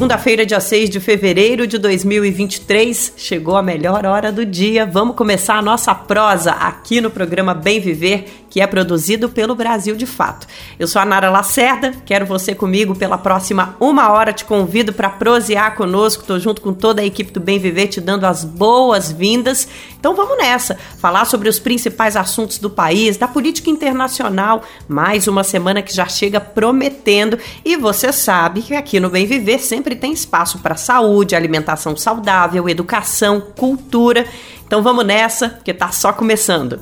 Segunda-feira, dia 6 de fevereiro de 2023, chegou a melhor hora do dia. Vamos começar a nossa prosa aqui no programa Bem Viver, que é produzido pelo Brasil de Fato. Eu sou a Nara Lacerda, quero você comigo pela próxima uma hora. Te convido para prosear conosco. Estou junto com toda a equipe do Bem Viver te dando as boas-vindas. Então vamos nessa, falar sobre os principais assuntos do país, da política internacional. Mais uma semana que já chega prometendo e você sabe que aqui no Bem Viver sempre sempre tem espaço para saúde, alimentação saudável, educação, cultura. Então vamos nessa, que tá só começando.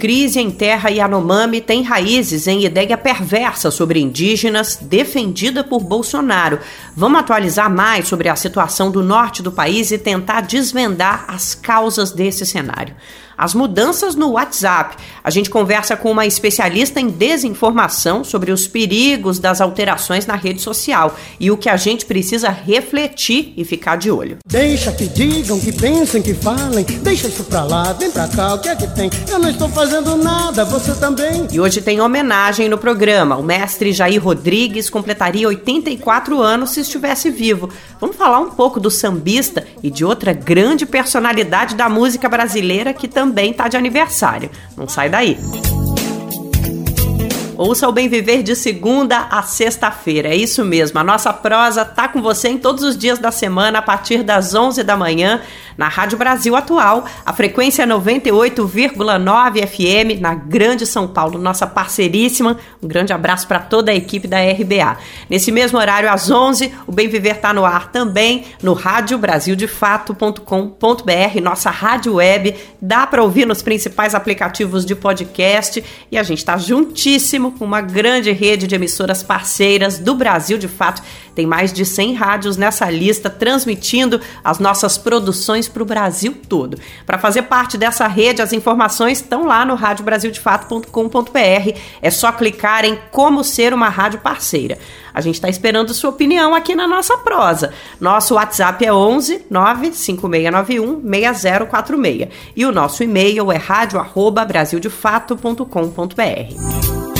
Crise em terra Yanomami tem raízes em ideia perversa sobre indígenas defendida por Bolsonaro. Vamos atualizar mais sobre a situação do norte do país e tentar desvendar as causas desse cenário as mudanças no WhatsApp. A gente conversa com uma especialista em desinformação sobre os perigos das alterações na rede social e o que a gente precisa refletir e ficar de olho. Deixa que digam, que pensem, que falem, deixa isso pra lá, vem pra cá, o que é que tem? Eu não estou fazendo nada, você também. E hoje tem homenagem no programa. O mestre Jair Rodrigues completaria 84 anos se estivesse vivo. Vamos falar um pouco do sambista e de outra grande personalidade da música brasileira que também também tá de aniversário. Não sai daí. Ouça o Bem Viver de segunda a sexta-feira. É isso mesmo. A nossa prosa tá com você em todos os dias da semana a partir das 11 da manhã na Rádio Brasil Atual, a frequência 98,9 FM na Grande São Paulo, nossa parceiríssima. Um grande abraço para toda a equipe da RBA. Nesse mesmo horário, às 11, o Bem Viver está no ar também no radiobrasildefato.com.br, nossa rádio web. Dá para ouvir nos principais aplicativos de podcast e a gente está juntíssimo com uma grande rede de emissoras parceiras do Brasil de Fato. Tem mais de 100 rádios nessa lista transmitindo as nossas produções para o Brasil todo. Para fazer parte dessa rede, as informações estão lá no radiobrasildefato.com.br. É só clicar em como ser uma rádio parceira. A gente está esperando sua opinião aqui na nossa prosa. Nosso WhatsApp é 11 95691 6046 e o nosso e-mail é radio@brasildefato.com.br.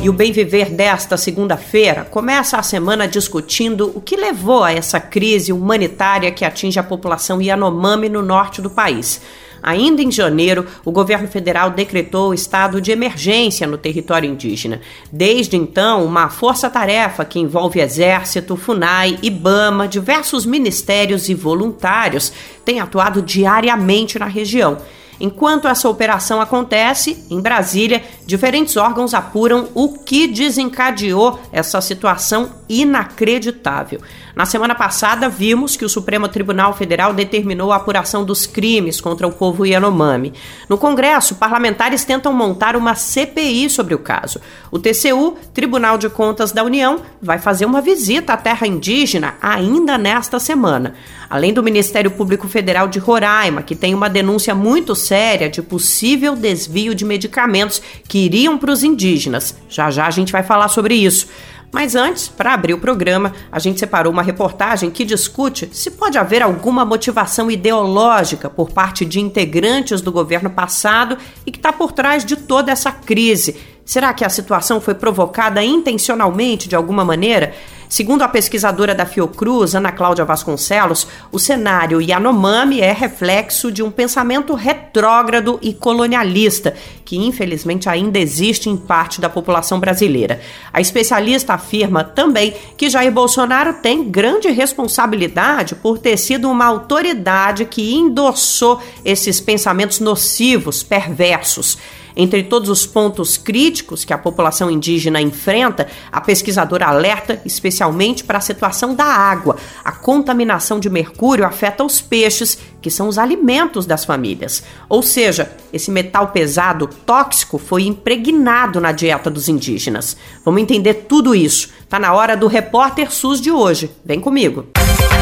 E o Bem Viver desta segunda-feira começa a semana discutindo o que levou a essa crise humanitária que atinge a população Yanomami no norte do país. Ainda em janeiro, o governo federal decretou o estado de emergência no território indígena. Desde então, uma força-tarefa que envolve Exército, FUNAI, IBAMA, diversos ministérios e voluntários tem atuado diariamente na região. Enquanto essa operação acontece, em Brasília, diferentes órgãos apuram o que desencadeou essa situação inacreditável. Na semana passada, vimos que o Supremo Tribunal Federal determinou a apuração dos crimes contra o povo Yanomami. No Congresso, parlamentares tentam montar uma CPI sobre o caso. O TCU, Tribunal de Contas da União, vai fazer uma visita à terra indígena ainda nesta semana. Além do Ministério Público Federal de Roraima, que tem uma denúncia muito séria de possível desvio de medicamentos que iriam para os indígenas. Já já a gente vai falar sobre isso. Mas antes, para abrir o programa, a gente separou uma reportagem que discute se pode haver alguma motivação ideológica por parte de integrantes do governo passado e que está por trás de toda essa crise. Será que a situação foi provocada intencionalmente de alguma maneira? Segundo a pesquisadora da Fiocruz, Ana Cláudia Vasconcelos, o cenário Yanomami é reflexo de um pensamento retrógrado e colonialista, que infelizmente ainda existe em parte da população brasileira. A especialista afirma também que Jair Bolsonaro tem grande responsabilidade por ter sido uma autoridade que endossou esses pensamentos nocivos, perversos. Entre todos os pontos críticos que a população indígena enfrenta, a pesquisadora alerta especialmente para a situação da água. A contaminação de mercúrio afeta os peixes, que são os alimentos das famílias. Ou seja, esse metal pesado tóxico foi impregnado na dieta dos indígenas. Vamos entender tudo isso. Tá na hora do Repórter SUS de hoje. Vem comigo.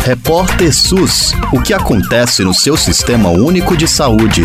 Repórter SUS. O que acontece no seu sistema único de saúde?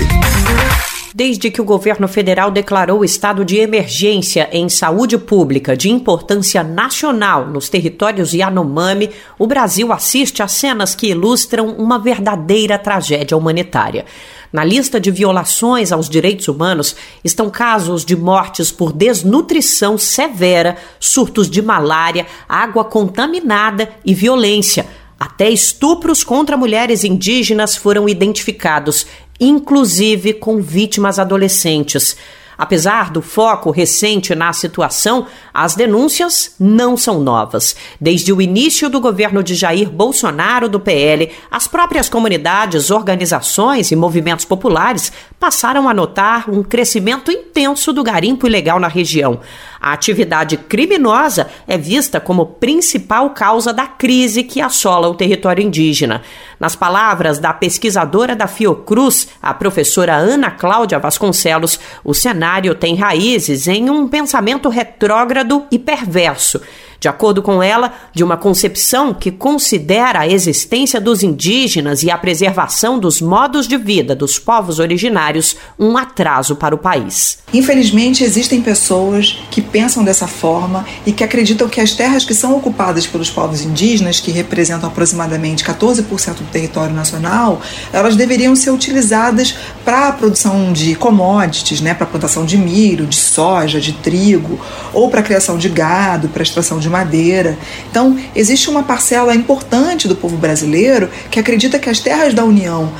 Desde que o governo federal declarou estado de emergência em saúde pública de importância nacional nos territórios Yanomami, o Brasil assiste a cenas que ilustram uma verdadeira tragédia humanitária. Na lista de violações aos direitos humanos estão casos de mortes por desnutrição severa, surtos de malária, água contaminada e violência. Até estupros contra mulheres indígenas foram identificados inclusive com vítimas adolescentes. Apesar do foco recente na situação, as denúncias não são novas. Desde o início do governo de Jair Bolsonaro do PL, as próprias comunidades, organizações e movimentos populares passaram a notar um crescimento intenso do garimpo ilegal na região. A atividade criminosa é vista como principal causa da crise que assola o território indígena. Nas palavras da pesquisadora da Fiocruz, a professora Ana Cláudia Vasconcelos, o cenário tem raízes em um pensamento retrógrado e perverso de acordo com ela, de uma concepção que considera a existência dos indígenas e a preservação dos modos de vida dos povos originários um atraso para o país. Infelizmente, existem pessoas que pensam dessa forma e que acreditam que as terras que são ocupadas pelos povos indígenas, que representam aproximadamente 14% do território nacional, elas deveriam ser utilizadas para a produção de commodities, né, para a plantação de milho, de soja, de trigo, ou para a criação de gado, para a extração de madeira. Então, existe uma parcela importante do povo brasileiro que acredita que as terras da União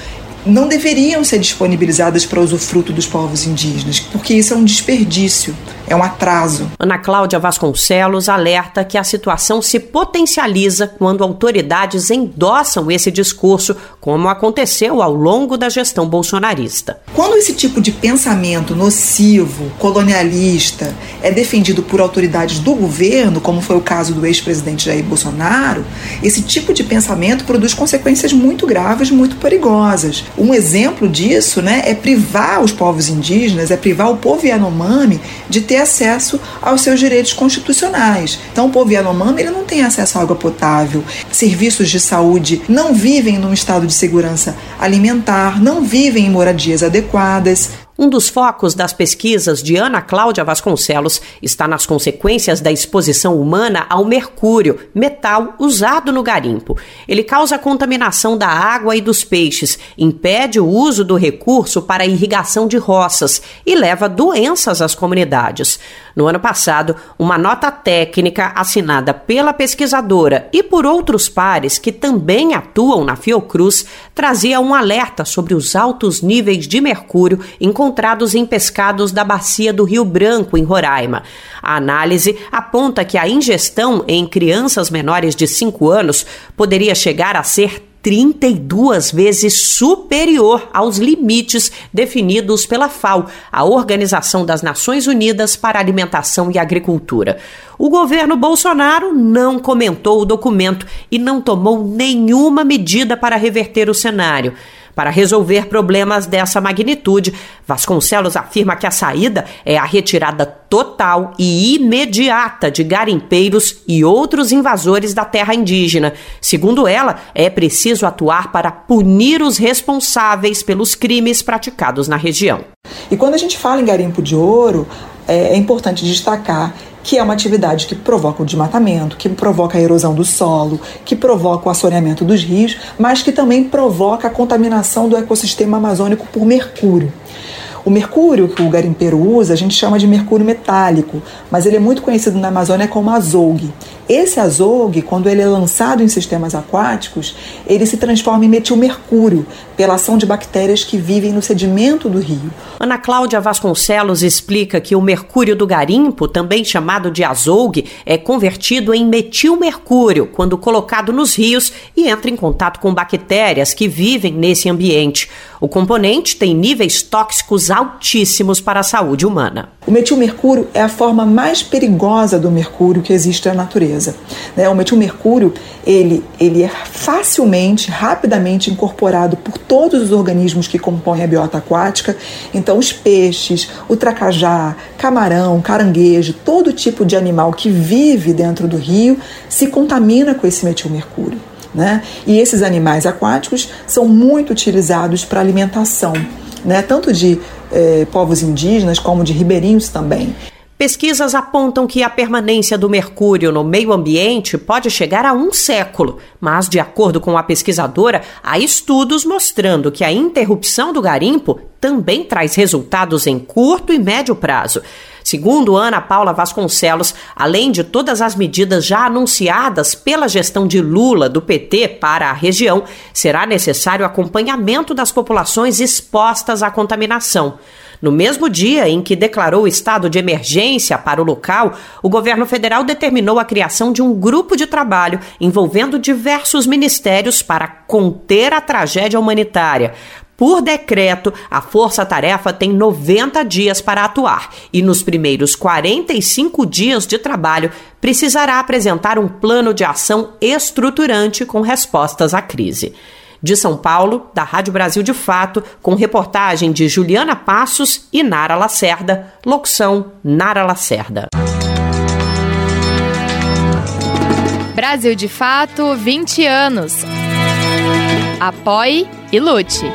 não deveriam ser disponibilizadas para usufruto dos povos indígenas, porque isso é um desperdício é um atraso. Ana Cláudia Vasconcelos alerta que a situação se potencializa quando autoridades endossam esse discurso, como aconteceu ao longo da gestão bolsonarista. Quando esse tipo de pensamento nocivo, colonialista, é defendido por autoridades do governo, como foi o caso do ex-presidente Jair Bolsonaro, esse tipo de pensamento produz consequências muito graves, muito perigosas. Um exemplo disso né, é privar os povos indígenas, é privar o povo Yanomami de ter acesso aos seus direitos constitucionais. Então, o povo Yanomami ele não tem acesso à água potável, serviços de saúde, não vivem num estado de segurança alimentar, não vivem em moradias adequadas. Um dos focos das pesquisas de Ana Cláudia Vasconcelos está nas consequências da exposição humana ao mercúrio, metal usado no garimpo. Ele causa contaminação da água e dos peixes, impede o uso do recurso para irrigação de roças e leva doenças às comunidades. No ano passado, uma nota técnica assinada pela pesquisadora e por outros pares que também atuam na Fiocruz trazia um alerta sobre os altos níveis de mercúrio encontrados em pescados da bacia do Rio Branco, em Roraima. A análise aponta que a ingestão em crianças menores de 5 anos poderia chegar a ser 32 vezes superior aos limites definidos pela FAO, a Organização das Nações Unidas para Alimentação e Agricultura. O governo Bolsonaro não comentou o documento e não tomou nenhuma medida para reverter o cenário. Para resolver problemas dessa magnitude, Vasconcelos afirma que a saída é a retirada total e imediata de garimpeiros e outros invasores da terra indígena. Segundo ela, é preciso atuar para punir os responsáveis pelos crimes praticados na região. E quando a gente fala em garimpo de ouro, é, é importante destacar que é uma atividade que provoca o desmatamento, que provoca a erosão do solo, que provoca o assoreamento dos rios, mas que também provoca a contaminação do ecossistema amazônico por mercúrio. O mercúrio que o garimpeiro usa, a gente chama de mercúrio metálico, mas ele é muito conhecido na Amazônia como azougue. Esse azougue, quando ele é lançado em sistemas aquáticos, ele se transforma em metilmercúrio pela ação de bactérias que vivem no sedimento do rio. Ana Cláudia Vasconcelos explica que o mercúrio do garimpo, também chamado de azougue, é convertido em metilmercúrio quando colocado nos rios e entra em contato com bactérias que vivem nesse ambiente. O componente tem níveis tóxicos altíssimos para a saúde humana. O metilmercúrio é a forma mais perigosa do mercúrio que existe na natureza. Né? O metilmercúrio ele, ele é facilmente, rapidamente incorporado por todos os organismos que compõem a biota aquática. Então, os peixes, o tracajá, camarão, caranguejo, todo tipo de animal que vive dentro do rio se contamina com esse metilmercúrio. Né? E esses animais aquáticos são muito utilizados para alimentação, né? tanto de eh, povos indígenas, como de ribeirinhos também. Pesquisas apontam que a permanência do mercúrio no meio ambiente pode chegar a um século, mas, de acordo com a pesquisadora, há estudos mostrando que a interrupção do garimpo também traz resultados em curto e médio prazo. Segundo Ana Paula Vasconcelos, além de todas as medidas já anunciadas pela gestão de Lula do PT para a região, será necessário acompanhamento das populações expostas à contaminação. No mesmo dia em que declarou estado de emergência para o local, o governo federal determinou a criação de um grupo de trabalho envolvendo diversos ministérios para conter a tragédia humanitária. Por decreto, a Força Tarefa tem 90 dias para atuar e, nos primeiros 45 dias de trabalho, precisará apresentar um plano de ação estruturante com respostas à crise. De São Paulo, da Rádio Brasil de Fato, com reportagem de Juliana Passos e Nara Lacerda. Locução: Nara Lacerda. Brasil de Fato 20 anos. Apoie e lute.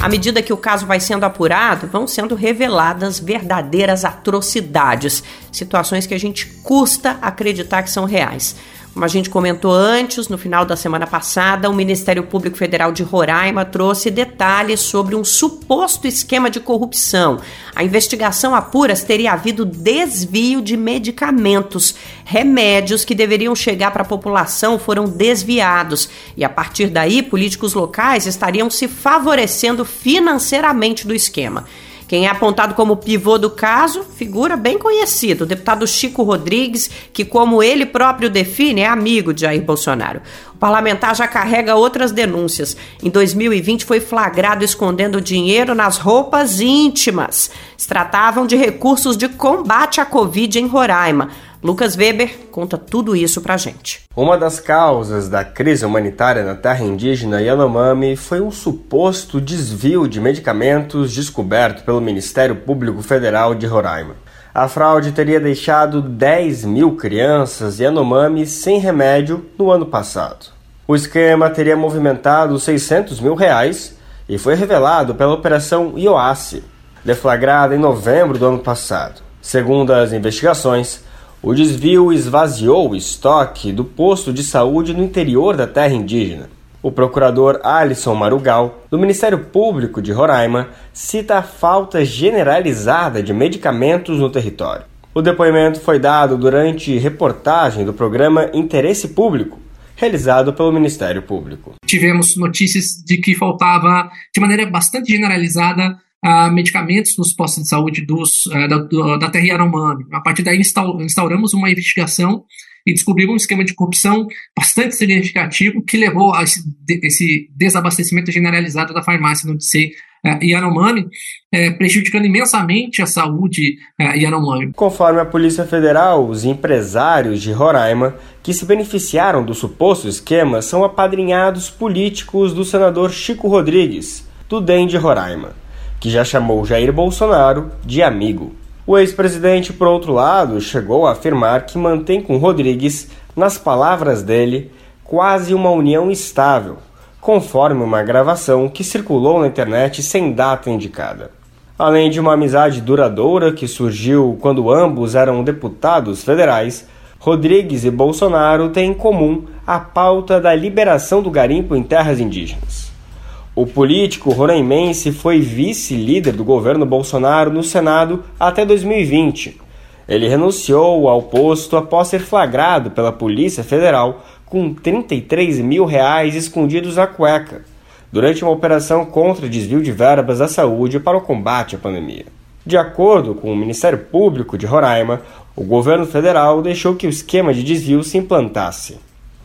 À medida que o caso vai sendo apurado, vão sendo reveladas verdadeiras atrocidades, situações que a gente custa acreditar que são reais. Como a gente comentou antes, no final da semana passada, o Ministério Público Federal de Roraima trouxe detalhes sobre um suposto esquema de corrupção. A investigação apura se teria havido desvio de medicamentos. Remédios que deveriam chegar para a população foram desviados. E a partir daí, políticos locais estariam se favorecendo financeiramente do esquema. Quem é apontado como pivô do caso, figura bem conhecido, o deputado Chico Rodrigues, que, como ele próprio define, é amigo de Jair Bolsonaro. O parlamentar já carrega outras denúncias. Em 2020 foi flagrado escondendo dinheiro nas roupas íntimas. Se tratavam de recursos de combate à Covid em Roraima. Lucas Weber conta tudo isso pra gente. Uma das causas da crise humanitária na terra indígena Yanomami foi um suposto desvio de medicamentos descoberto pelo Ministério Público Federal de Roraima. A fraude teria deixado 10 mil crianças Yanomami sem remédio no ano passado. O esquema teria movimentado 600 mil reais e foi revelado pela Operação IOASSE, deflagrada em novembro do ano passado. Segundo as investigações, o desvio esvaziou o estoque do posto de saúde no interior da terra indígena. O procurador Alisson Marugal, do Ministério Público de Roraima, cita a falta generalizada de medicamentos no território. O depoimento foi dado durante reportagem do programa Interesse Público, realizado pelo Ministério Público. Tivemos notícias de que faltava, de maneira bastante generalizada, uh, medicamentos nos postos de saúde dos, uh, da, da terra Yanomami. A partir daí instauramos uma investigação e descobrimos um esquema de corrupção bastante significativo que levou a esse, esse desabastecimento generalizado da farmácia no DC uh, Yanomami, uh, prejudicando imensamente a saúde uh, Yanomami. Conforme a Polícia Federal, os empresários de Roraima que se beneficiaram do suposto esquema são apadrinhados políticos do senador Chico Rodrigues, do DEM de Roraima que já chamou Jair Bolsonaro de amigo. O ex-presidente, por outro lado, chegou a afirmar que mantém com Rodrigues, nas palavras dele, quase uma união estável, conforme uma gravação que circulou na internet sem data indicada. Além de uma amizade duradoura que surgiu quando ambos eram deputados federais, Rodrigues e Bolsonaro têm em comum a pauta da liberação do garimpo em terras indígenas. O político roraimense foi vice-líder do governo Bolsonaro no Senado até 2020. Ele renunciou ao posto após ser flagrado pela Polícia Federal com 33 mil reais escondidos na cueca, durante uma operação contra desvio de verbas da saúde para o combate à pandemia. De acordo com o Ministério Público de Roraima, o governo federal deixou que o esquema de desvio se implantasse.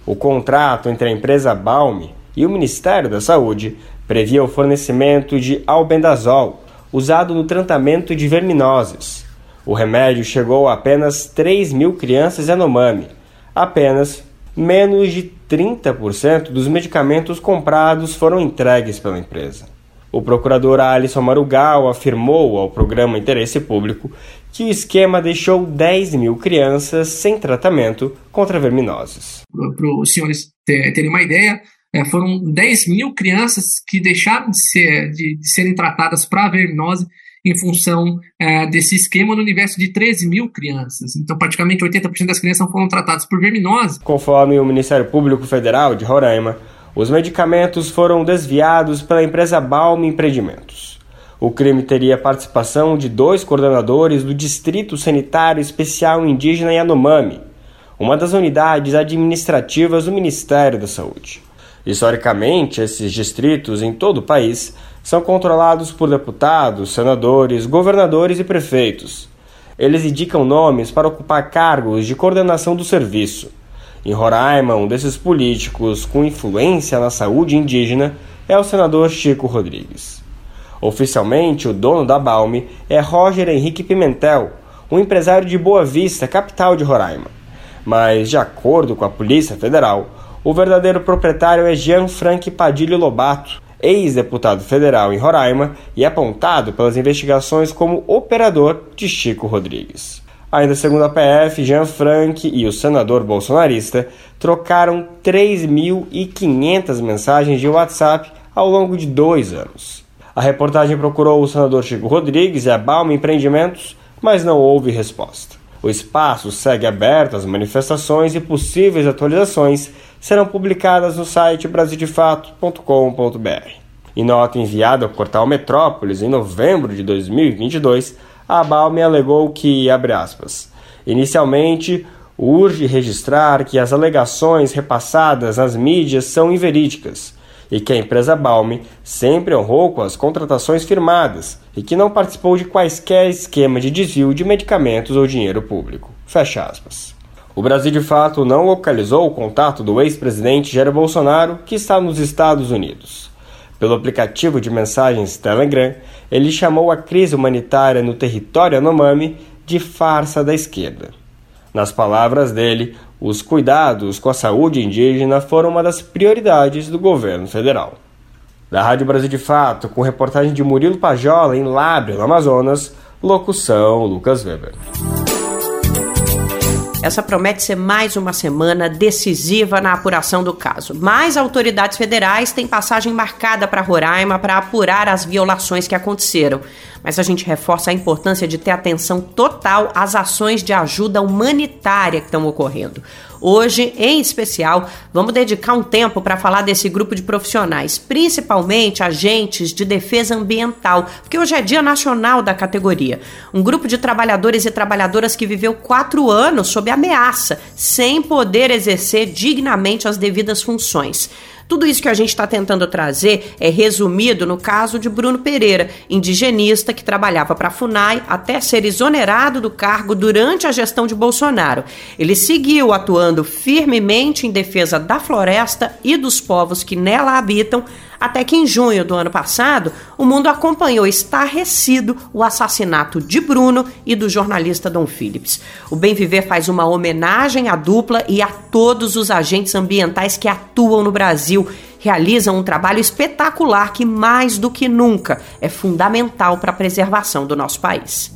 O contrato entre a empresa Balme e o Ministério da Saúde previa o fornecimento de albendazol, usado no tratamento de verminoses. O remédio chegou a apenas 3 mil crianças Yanomami. Apenas menos de 30% dos medicamentos comprados foram entregues pela empresa. O procurador Alisson Marugal afirmou ao programa Interesse Público que o esquema deixou 10 mil crianças sem tratamento contra verminoses. Para os senhores terem uma ideia, é, foram 10 mil crianças que deixaram de, ser, de, de serem tratadas para verminose em função é, desse esquema no universo de 13 mil crianças. Então, praticamente 80% das crianças foram tratadas por verminose. Conforme o Ministério Público Federal de Roraima, os medicamentos foram desviados pela empresa Balm Empreendimentos. O crime teria participação de dois coordenadores do Distrito Sanitário Especial Indígena Yanomami, uma das unidades administrativas do Ministério da Saúde. Historicamente, esses distritos em todo o país são controlados por deputados, senadores, governadores e prefeitos. Eles indicam nomes para ocupar cargos de coordenação do serviço. Em Roraima, um desses políticos com influência na saúde indígena é o senador Chico Rodrigues. Oficialmente, o dono da Balme é Roger Henrique Pimentel, um empresário de Boa Vista, capital de Roraima. Mas, de acordo com a Polícia Federal, o verdadeiro proprietário é Jean Frank Padilha Lobato, ex-deputado federal em Roraima e apontado pelas investigações como operador de Chico Rodrigues. Ainda segundo a PF, Jean Frank e o senador bolsonarista trocaram 3.500 mensagens de WhatsApp ao longo de dois anos. A reportagem procurou o senador Chico Rodrigues e a Balma Empreendimentos, mas não houve resposta. O espaço segue aberto às manifestações e possíveis atualizações serão publicadas no site brasildefato.com.br. Em nota enviada ao portal Metrópolis em novembro de 2022, a Balme alegou que, abre aspas, inicialmente urge registrar que as alegações repassadas nas mídias são inverídicas e que a empresa Balme sempre honrou com as contratações firmadas e que não participou de quaisquer esquema de desvio de medicamentos ou dinheiro público. Fecha aspas. O Brasil de fato não localizou o contato do ex-presidente Jair Bolsonaro, que está nos Estados Unidos. Pelo aplicativo de mensagens Telegram, ele chamou a crise humanitária no território Anomami de farsa da esquerda. Nas palavras dele, os cuidados com a saúde indígena foram uma das prioridades do governo federal. Da Rádio Brasil de Fato, com reportagem de Murilo Pajola em Lábrio, no Amazonas, locução Lucas Weber. Essa promete ser mais uma semana decisiva na apuração do caso. Mais autoridades federais têm passagem marcada para Roraima para apurar as violações que aconteceram mas a gente reforça a importância de ter atenção total às ações de ajuda humanitária que estão ocorrendo. Hoje, em especial, vamos dedicar um tempo para falar desse grupo de profissionais, principalmente agentes de defesa ambiental, porque hoje é Dia Nacional da categoria. Um grupo de trabalhadores e trabalhadoras que viveu quatro anos sob ameaça, sem poder exercer dignamente as devidas funções. Tudo isso que a gente está tentando trazer é resumido no caso de Bruno Pereira, indigenista que trabalhava para a FUNAI até ser exonerado do cargo durante a gestão de Bolsonaro. Ele seguiu atuando firmemente em defesa da floresta e dos povos que nela habitam, até que em junho do ano passado, o mundo acompanhou estarrecido o assassinato de Bruno e do jornalista Dom Phillips. O Bem Viver faz uma homenagem à dupla e a todos os agentes ambientais que atuam no Brasil realizam um trabalho espetacular que, mais do que nunca, é fundamental para a preservação do nosso país.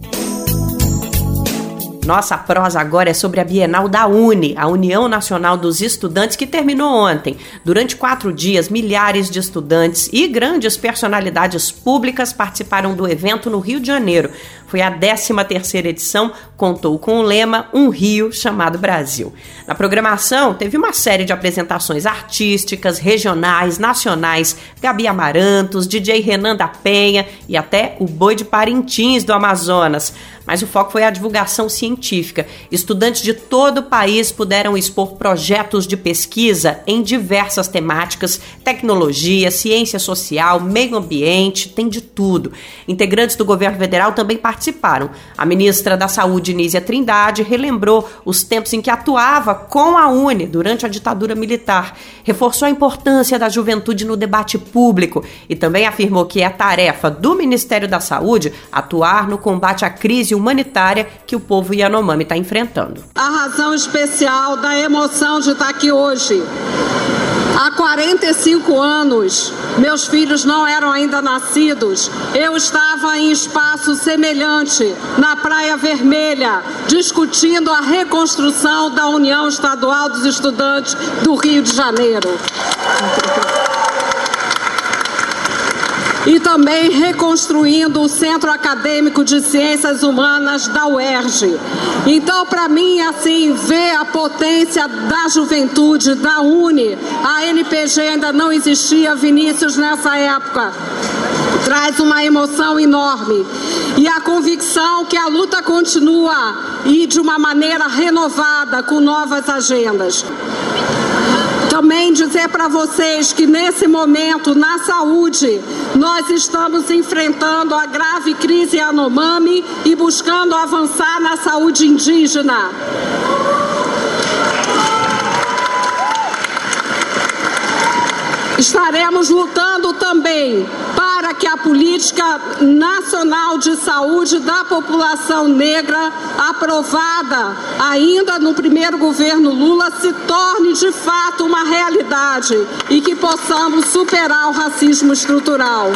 Nossa prosa agora é sobre a Bienal da Uni, a União Nacional dos Estudantes, que terminou ontem. Durante quatro dias, milhares de estudantes e grandes personalidades públicas participaram do evento no Rio de Janeiro. Foi a 13 terceira edição, contou com o lema Um Rio chamado Brasil. Na programação, teve uma série de apresentações artísticas, regionais, nacionais, Gabi Amarantos, DJ Renan da Penha e até o Boi de Parintins do Amazonas. Mas o foco foi a divulgação científica. Estudantes de todo o país puderam expor projetos de pesquisa em diversas temáticas: tecnologia, ciência social, meio ambiente, tem de tudo. Integrantes do governo federal também participaram. A ministra da Saúde, Nízia Trindade, relembrou os tempos em que atuava com a UNE durante a ditadura militar, reforçou a importância da juventude no debate público e também afirmou que é tarefa do Ministério da Saúde atuar no combate à crise humanitária que o povo Yanomami está enfrentando. A razão especial da emoção de estar aqui hoje. Há 45 anos, meus filhos não eram ainda nascidos, eu estava em espaço semelhante, na Praia Vermelha, discutindo a reconstrução da União Estadual dos Estudantes do Rio de Janeiro e também reconstruindo o Centro Acadêmico de Ciências Humanas da UERJ. Então, para mim, assim, ver a potência da juventude, da UNE, a NPG ainda não existia, Vinícius, nessa época traz uma emoção enorme. E a convicção que a luta continua e de uma maneira renovada, com novas agendas. Também dizer para vocês que nesse momento, na saúde, nós estamos enfrentando a grave crise Yanomami e buscando avançar na saúde indígena. Estaremos lutando também que a política nacional de saúde da população negra, aprovada ainda no primeiro governo Lula, se torne de fato uma realidade e que possamos superar o racismo estrutural.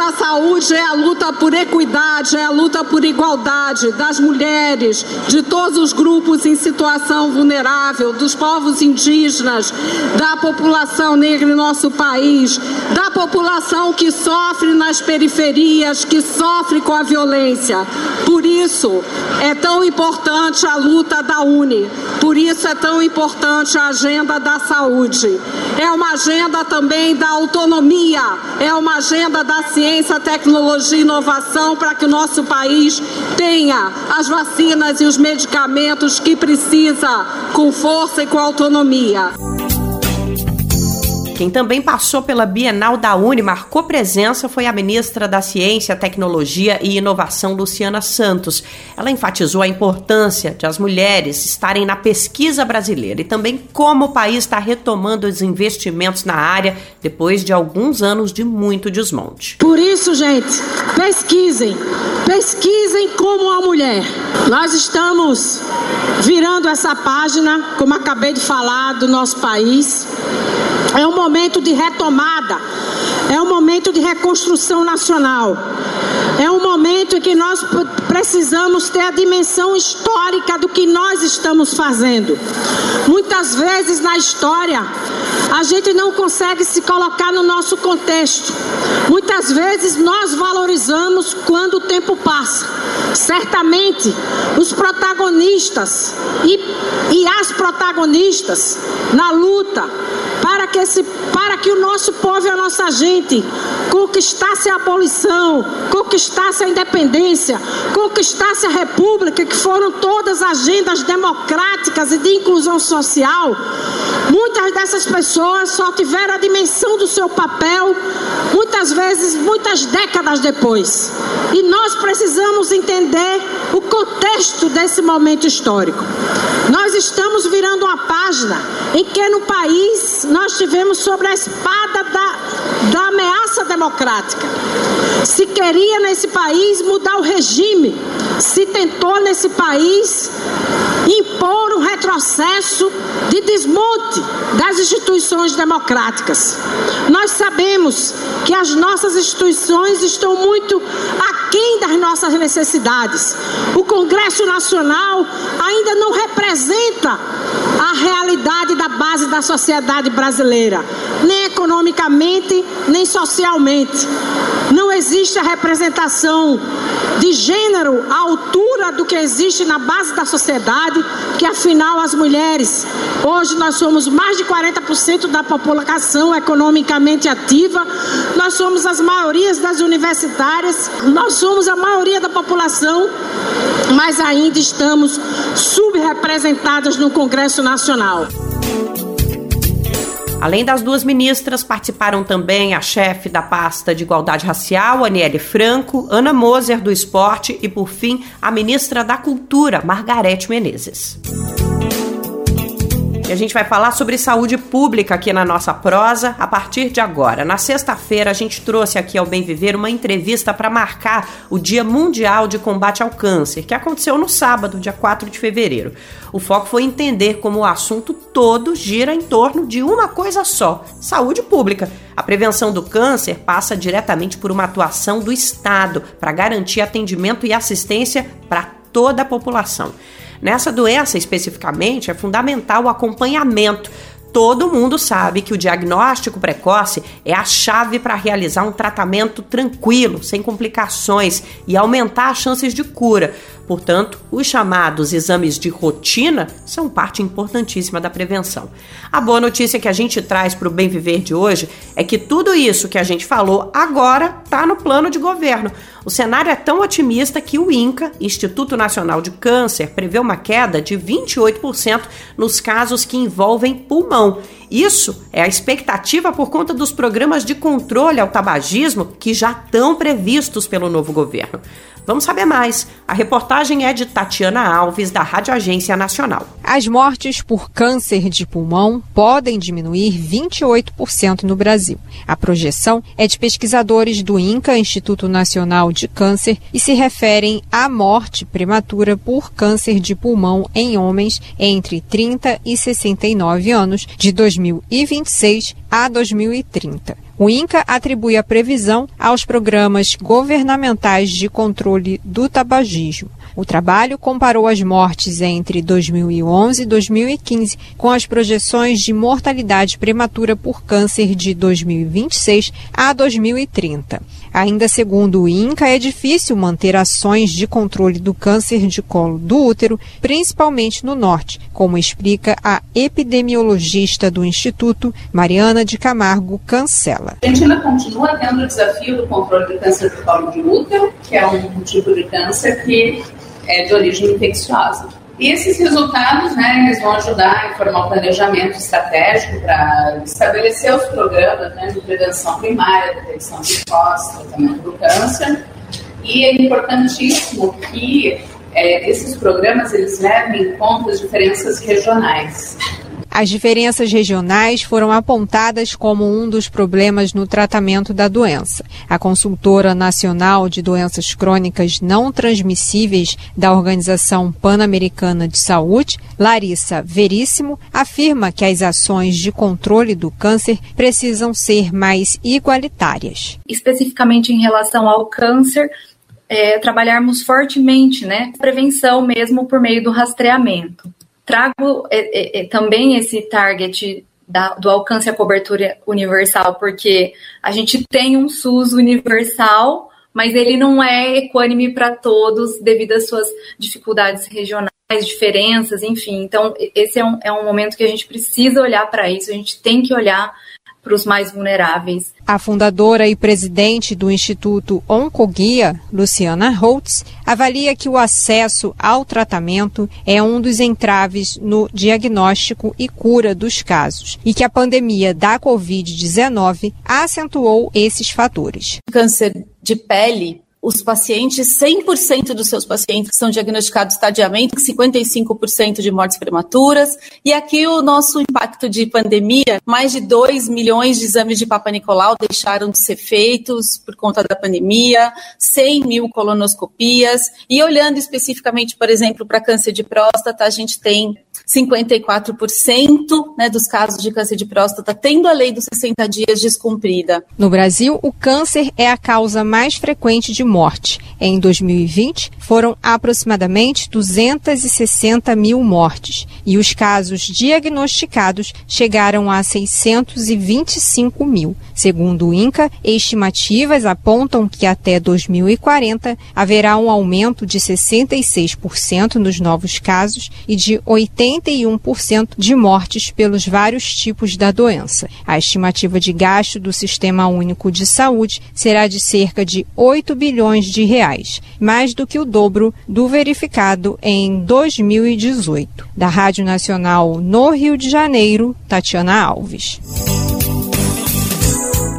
Da saúde é a luta por equidade, é a luta por igualdade das mulheres, de todos os grupos em situação vulnerável, dos povos indígenas, da população negra em nosso país, da população que sofre nas periferias, que sofre com a violência. Por isso é tão importante a luta da UNE, por isso é tão importante a agenda da saúde. É uma agenda também da autonomia, é uma agenda da ciência, tecnologia e inovação para que o nosso país tenha as vacinas e os medicamentos que precisa com força e com autonomia. Quem também passou pela Bienal da Uni, marcou presença, foi a ministra da Ciência, Tecnologia e Inovação, Luciana Santos. Ela enfatizou a importância de as mulheres estarem na pesquisa brasileira e também como o país está retomando os investimentos na área depois de alguns anos de muito desmonte. Por isso, gente, pesquisem, pesquisem como a mulher. Nós estamos virando essa página, como acabei de falar, do nosso país. É um momento de retomada, é um momento de reconstrução nacional. É um momento em que nós precisamos ter a dimensão histórica do que nós estamos fazendo. Muitas vezes na história, a gente não consegue se colocar no nosso contexto. Muitas vezes nós valorizamos quando o tempo passa. Certamente, os protagonistas e, e as protagonistas na luta esse, para que o nosso povo e a nossa gente conquistasse a abolição, conquistasse a independência, conquistasse a república, que foram todas agendas democráticas e de inclusão social, muitas dessas pessoas só tiveram a dimensão do seu papel, muitas vezes, muitas décadas depois. E nós precisamos entender o contexto desse momento histórico. Nós estamos virando uma página em que no país nós tivemos sobre a espada da, da ameaça democrática. Se queria nesse país mudar o regime, se tentou nesse país retrocesso de desmonte das instituições democráticas. Nós sabemos que as nossas instituições estão muito aquém das nossas necessidades. O Congresso Nacional ainda não representa a realidade da base da sociedade brasileira, nem economicamente, nem socialmente. Existe a representação de gênero à altura do que existe na base da sociedade, que afinal as mulheres, hoje nós somos mais de 40% da população economicamente ativa, nós somos as maiorias das universitárias, nós somos a maioria da população, mas ainda estamos subrepresentadas no Congresso Nacional. Além das duas ministras, participaram também a chefe da pasta de Igualdade Racial, Aniele Franco, Ana Moser, do Esporte e, por fim, a ministra da Cultura, Margarete Menezes. E a gente vai falar sobre saúde pública aqui na nossa prosa a partir de agora. Na sexta-feira, a gente trouxe aqui ao Bem Viver uma entrevista para marcar o Dia Mundial de Combate ao Câncer, que aconteceu no sábado, dia 4 de fevereiro. O foco foi entender como o assunto todo gira em torno de uma coisa só: saúde pública. A prevenção do câncer passa diretamente por uma atuação do Estado para garantir atendimento e assistência para toda a população. Nessa doença especificamente, é fundamental o acompanhamento. Todo mundo sabe que o diagnóstico precoce é a chave para realizar um tratamento tranquilo, sem complicações e aumentar as chances de cura. Portanto, os chamados exames de rotina são parte importantíssima da prevenção. A boa notícia que a gente traz para o Bem Viver de hoje é que tudo isso que a gente falou agora está no plano de governo. O cenário é tão otimista que o INCA, Instituto Nacional de Câncer, prevê uma queda de 28% nos casos que envolvem pulmão. Isso é a expectativa por conta dos programas de controle ao tabagismo que já estão previstos pelo novo governo. Vamos saber mais. A reportagem é de Tatiana Alves, da Rádio Agência Nacional. As mortes por câncer de pulmão podem diminuir 28% no Brasil. A projeção é de pesquisadores do INCA, Instituto Nacional de Câncer, e se referem à morte prematura por câncer de pulmão em homens entre 30 e 69 anos, de 2026 a 2030. O INCA atribui a previsão aos programas governamentais de controle do tabagismo. O trabalho comparou as mortes entre 2011 e 2015 com as projeções de mortalidade prematura por câncer de 2026 a 2030. Ainda segundo o INCA, é difícil manter ações de controle do câncer de colo do útero, principalmente no norte, como explica a epidemiologista do Instituto, Mariana de Camargo Cancela. A gente ainda continua tendo o desafio do controle do câncer do colo de útero, que é um tipo de câncer que é de origem infecciosa. E esses resultados, né, eles vão ajudar a informar o planejamento estratégico para estabelecer os programas né, de prevenção primária, detecção de pós, tratamento do câncer. E é importantíssimo que é, esses programas eles levem em conta as diferenças regionais. As diferenças regionais foram apontadas como um dos problemas no tratamento da doença. A consultora nacional de doenças crônicas não transmissíveis da Organização Pan-Americana de Saúde, Larissa Veríssimo, afirma que as ações de controle do câncer precisam ser mais igualitárias. Especificamente em relação ao câncer, é, trabalharmos fortemente, né, prevenção mesmo por meio do rastreamento trago é, é, é, também esse target da, do alcance à cobertura universal, porque a gente tem um SUS universal, mas ele não é equânime para todos devido às suas dificuldades regionais, diferenças, enfim. Então, esse é um, é um momento que a gente precisa olhar para isso, a gente tem que olhar para os mais vulneráveis. A fundadora e presidente do Instituto Oncoguia, Luciana Holtz, avalia que o acesso ao tratamento é um dos entraves no diagnóstico e cura dos casos e que a pandemia da Covid-19 acentuou esses fatores. Câncer de pele os pacientes, 100% dos seus pacientes são diagnosticados estadiamente, 55% de mortes prematuras. E aqui o nosso impacto de pandemia, mais de 2 milhões de exames de Papa Nicolau deixaram de ser feitos por conta da pandemia, 100 mil colonoscopias. E olhando especificamente, por exemplo, para câncer de próstata, a gente tem 54% né, dos casos de câncer de próstata tendo a lei dos 60 dias descumprida. No Brasil, o câncer é a causa mais frequente de morte. Em 2020, foram aproximadamente 260 mil mortes e os casos diagnosticados chegaram a 625 mil. Segundo o INCA, estimativas apontam que até 2040 haverá um aumento de 66% nos novos casos e de 80 41% de mortes pelos vários tipos da doença. A estimativa de gasto do Sistema Único de Saúde será de cerca de 8 bilhões de reais, mais do que o dobro do verificado em 2018. Da Rádio Nacional no Rio de Janeiro, Tatiana Alves.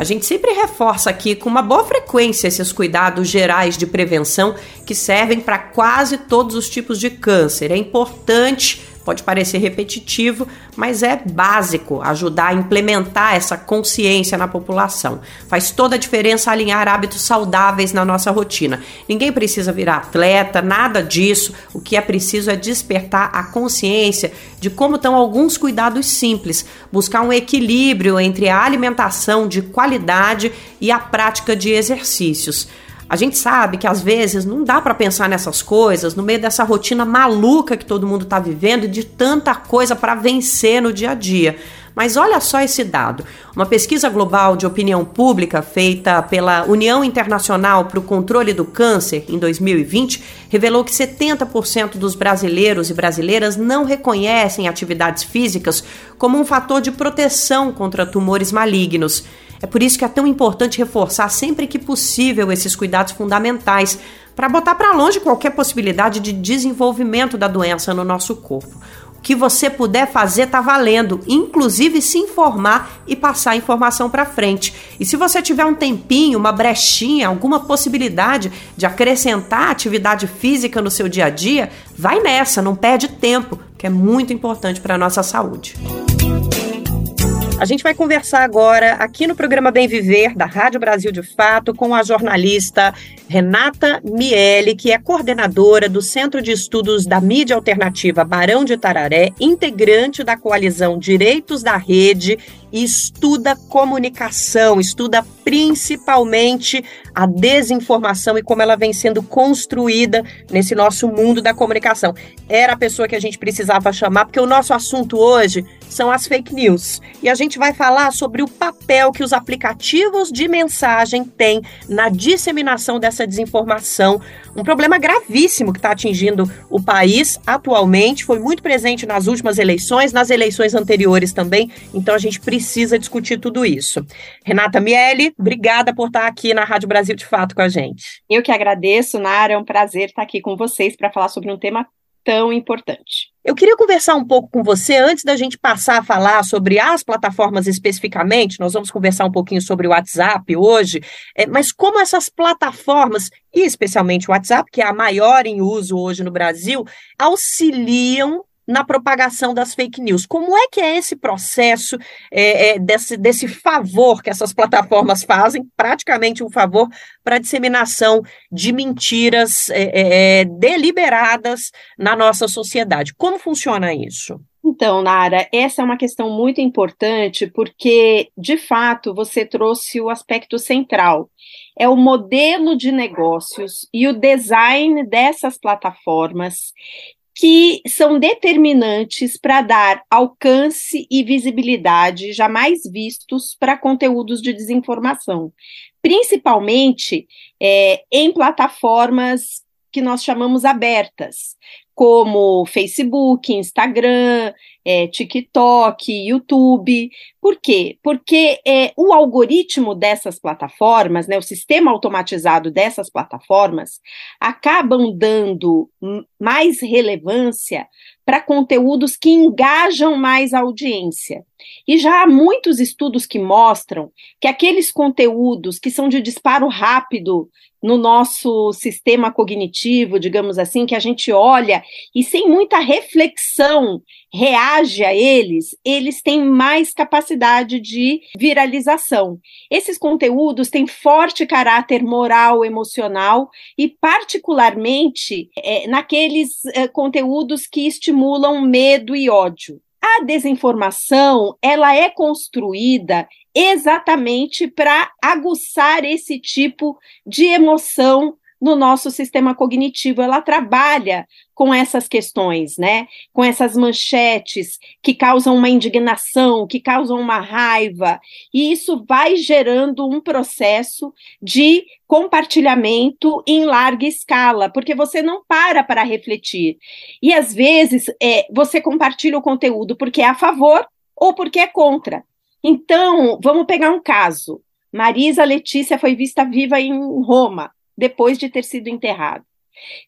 A gente sempre reforça aqui com uma boa frequência esses cuidados gerais de prevenção que servem para quase todos os tipos de câncer. É importante Pode parecer repetitivo, mas é básico ajudar a implementar essa consciência na população. Faz toda a diferença alinhar hábitos saudáveis na nossa rotina. Ninguém precisa virar atleta, nada disso. O que é preciso é despertar a consciência de como estão alguns cuidados simples, buscar um equilíbrio entre a alimentação de qualidade e a prática de exercícios. A gente sabe que às vezes não dá para pensar nessas coisas no meio dessa rotina maluca que todo mundo está vivendo de tanta coisa para vencer no dia a dia. Mas olha só esse dado. Uma pesquisa global de opinião pública feita pela União Internacional para o Controle do Câncer em 2020 revelou que 70% dos brasileiros e brasileiras não reconhecem atividades físicas como um fator de proteção contra tumores malignos. É por isso que é tão importante reforçar sempre que possível esses cuidados fundamentais para botar para longe qualquer possibilidade de desenvolvimento da doença no nosso corpo. O que você puder fazer tá valendo, inclusive se informar e passar a informação para frente. E se você tiver um tempinho, uma brechinha, alguma possibilidade de acrescentar atividade física no seu dia a dia, vai nessa, não perde tempo, que é muito importante para a nossa saúde. A gente vai conversar agora aqui no programa Bem Viver, da Rádio Brasil de Fato, com a jornalista Renata Miele, que é coordenadora do Centro de Estudos da Mídia Alternativa Barão de Tararé, integrante da coalizão Direitos da Rede e estuda comunicação, estuda principalmente a desinformação e como ela vem sendo construída nesse nosso mundo da comunicação. Era a pessoa que a gente precisava chamar, porque o nosso assunto hoje são as fake news. E a gente vai falar sobre o papel que os aplicativos de mensagem têm na disseminação dessa desinformação. Um problema gravíssimo que está atingindo o país atualmente, foi muito presente nas últimas eleições, nas eleições anteriores também. Então a gente precisa discutir tudo isso. Renata Miele, obrigada por estar aqui na Rádio Brasil de Fato com a gente. Eu que agradeço, Nara, é um prazer estar aqui com vocês para falar sobre um tema tão importante. Eu queria conversar um pouco com você antes da gente passar a falar sobre as plataformas especificamente. Nós vamos conversar um pouquinho sobre o WhatsApp hoje, é, mas como essas plataformas, e especialmente o WhatsApp, que é a maior em uso hoje no Brasil, auxiliam na propagação das fake news. Como é que é esse processo é, é, desse, desse favor que essas plataformas fazem, praticamente um favor, para a disseminação de mentiras é, é, é, deliberadas na nossa sociedade? Como funciona isso? Então, Nara, essa é uma questão muito importante porque, de fato, você trouxe o aspecto central. É o modelo de negócios e o design dessas plataformas que são determinantes para dar alcance e visibilidade jamais vistos para conteúdos de desinformação, principalmente é, em plataformas que nós chamamos abertas, como Facebook, Instagram, é, TikTok, YouTube. Por quê? Porque é, o algoritmo dessas plataformas, né, o sistema automatizado dessas plataformas, acabam dando mais relevância para conteúdos que engajam mais a audiência. E já há muitos estudos que mostram que aqueles conteúdos que são de disparo rápido no nosso sistema cognitivo, digamos assim, que a gente olha e sem muita reflexão reage a eles, eles têm mais capacidade de viralização. Esses conteúdos têm forte caráter moral, emocional e, particularmente, é, naqueles é, conteúdos que estimulam medo e ódio. A desinformação, ela é construída exatamente para aguçar esse tipo de emoção no nosso sistema cognitivo. Ela trabalha com essas questões, né? Com essas manchetes que causam uma indignação, que causam uma raiva, e isso vai gerando um processo de compartilhamento em larga escala, porque você não para para refletir. E às vezes é, você compartilha o conteúdo porque é a favor ou porque é contra. Então, vamos pegar um caso. Marisa Letícia foi vista viva em Roma depois de ter sido enterrado.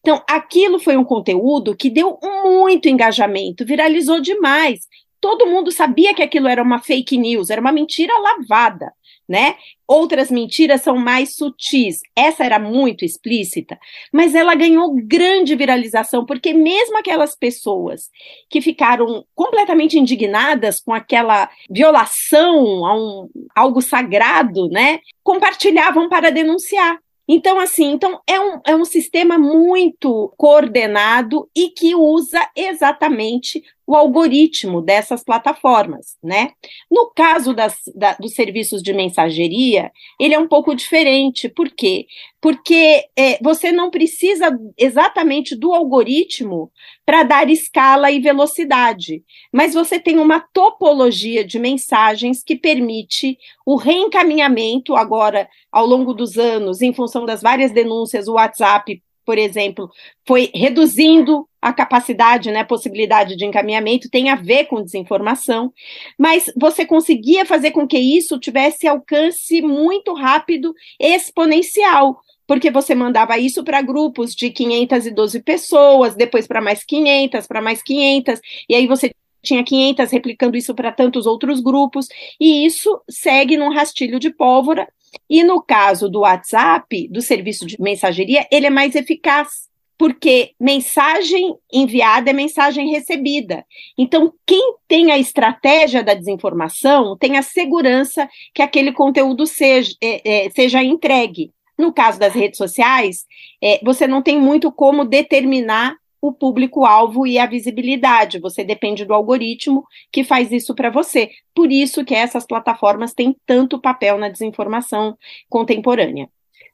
Então, aquilo foi um conteúdo que deu muito engajamento, viralizou demais. Todo mundo sabia que aquilo era uma fake news, era uma mentira lavada. né? Outras mentiras são mais sutis. Essa era muito explícita, mas ela ganhou grande viralização, porque mesmo aquelas pessoas que ficaram completamente indignadas com aquela violação a um, algo sagrado, né? Compartilhavam para denunciar. Então, assim, então é um, é um sistema muito coordenado e que usa exatamente o algoritmo dessas plataformas, né? No caso das, da, dos serviços de mensageria, ele é um pouco diferente. Por quê? Porque é, você não precisa exatamente do algoritmo para dar escala e velocidade, mas você tem uma topologia de mensagens que permite o reencaminhamento agora ao longo dos anos, em função das várias denúncias, o WhatsApp por exemplo, foi reduzindo a capacidade, né, possibilidade de encaminhamento, tem a ver com desinformação, mas você conseguia fazer com que isso tivesse alcance muito rápido, exponencial, porque você mandava isso para grupos de 512 pessoas, depois para mais 500, para mais 500, e aí você tinha 500 replicando isso para tantos outros grupos, e isso segue num rastilho de pólvora e no caso do WhatsApp, do serviço de mensageria, ele é mais eficaz, porque mensagem enviada é mensagem recebida. Então, quem tem a estratégia da desinformação tem a segurança que aquele conteúdo seja, é, é, seja entregue. No caso das redes sociais, é, você não tem muito como determinar o público-alvo e a visibilidade. Você depende do algoritmo que faz isso para você. Por isso que essas plataformas têm tanto papel na desinformação contemporânea.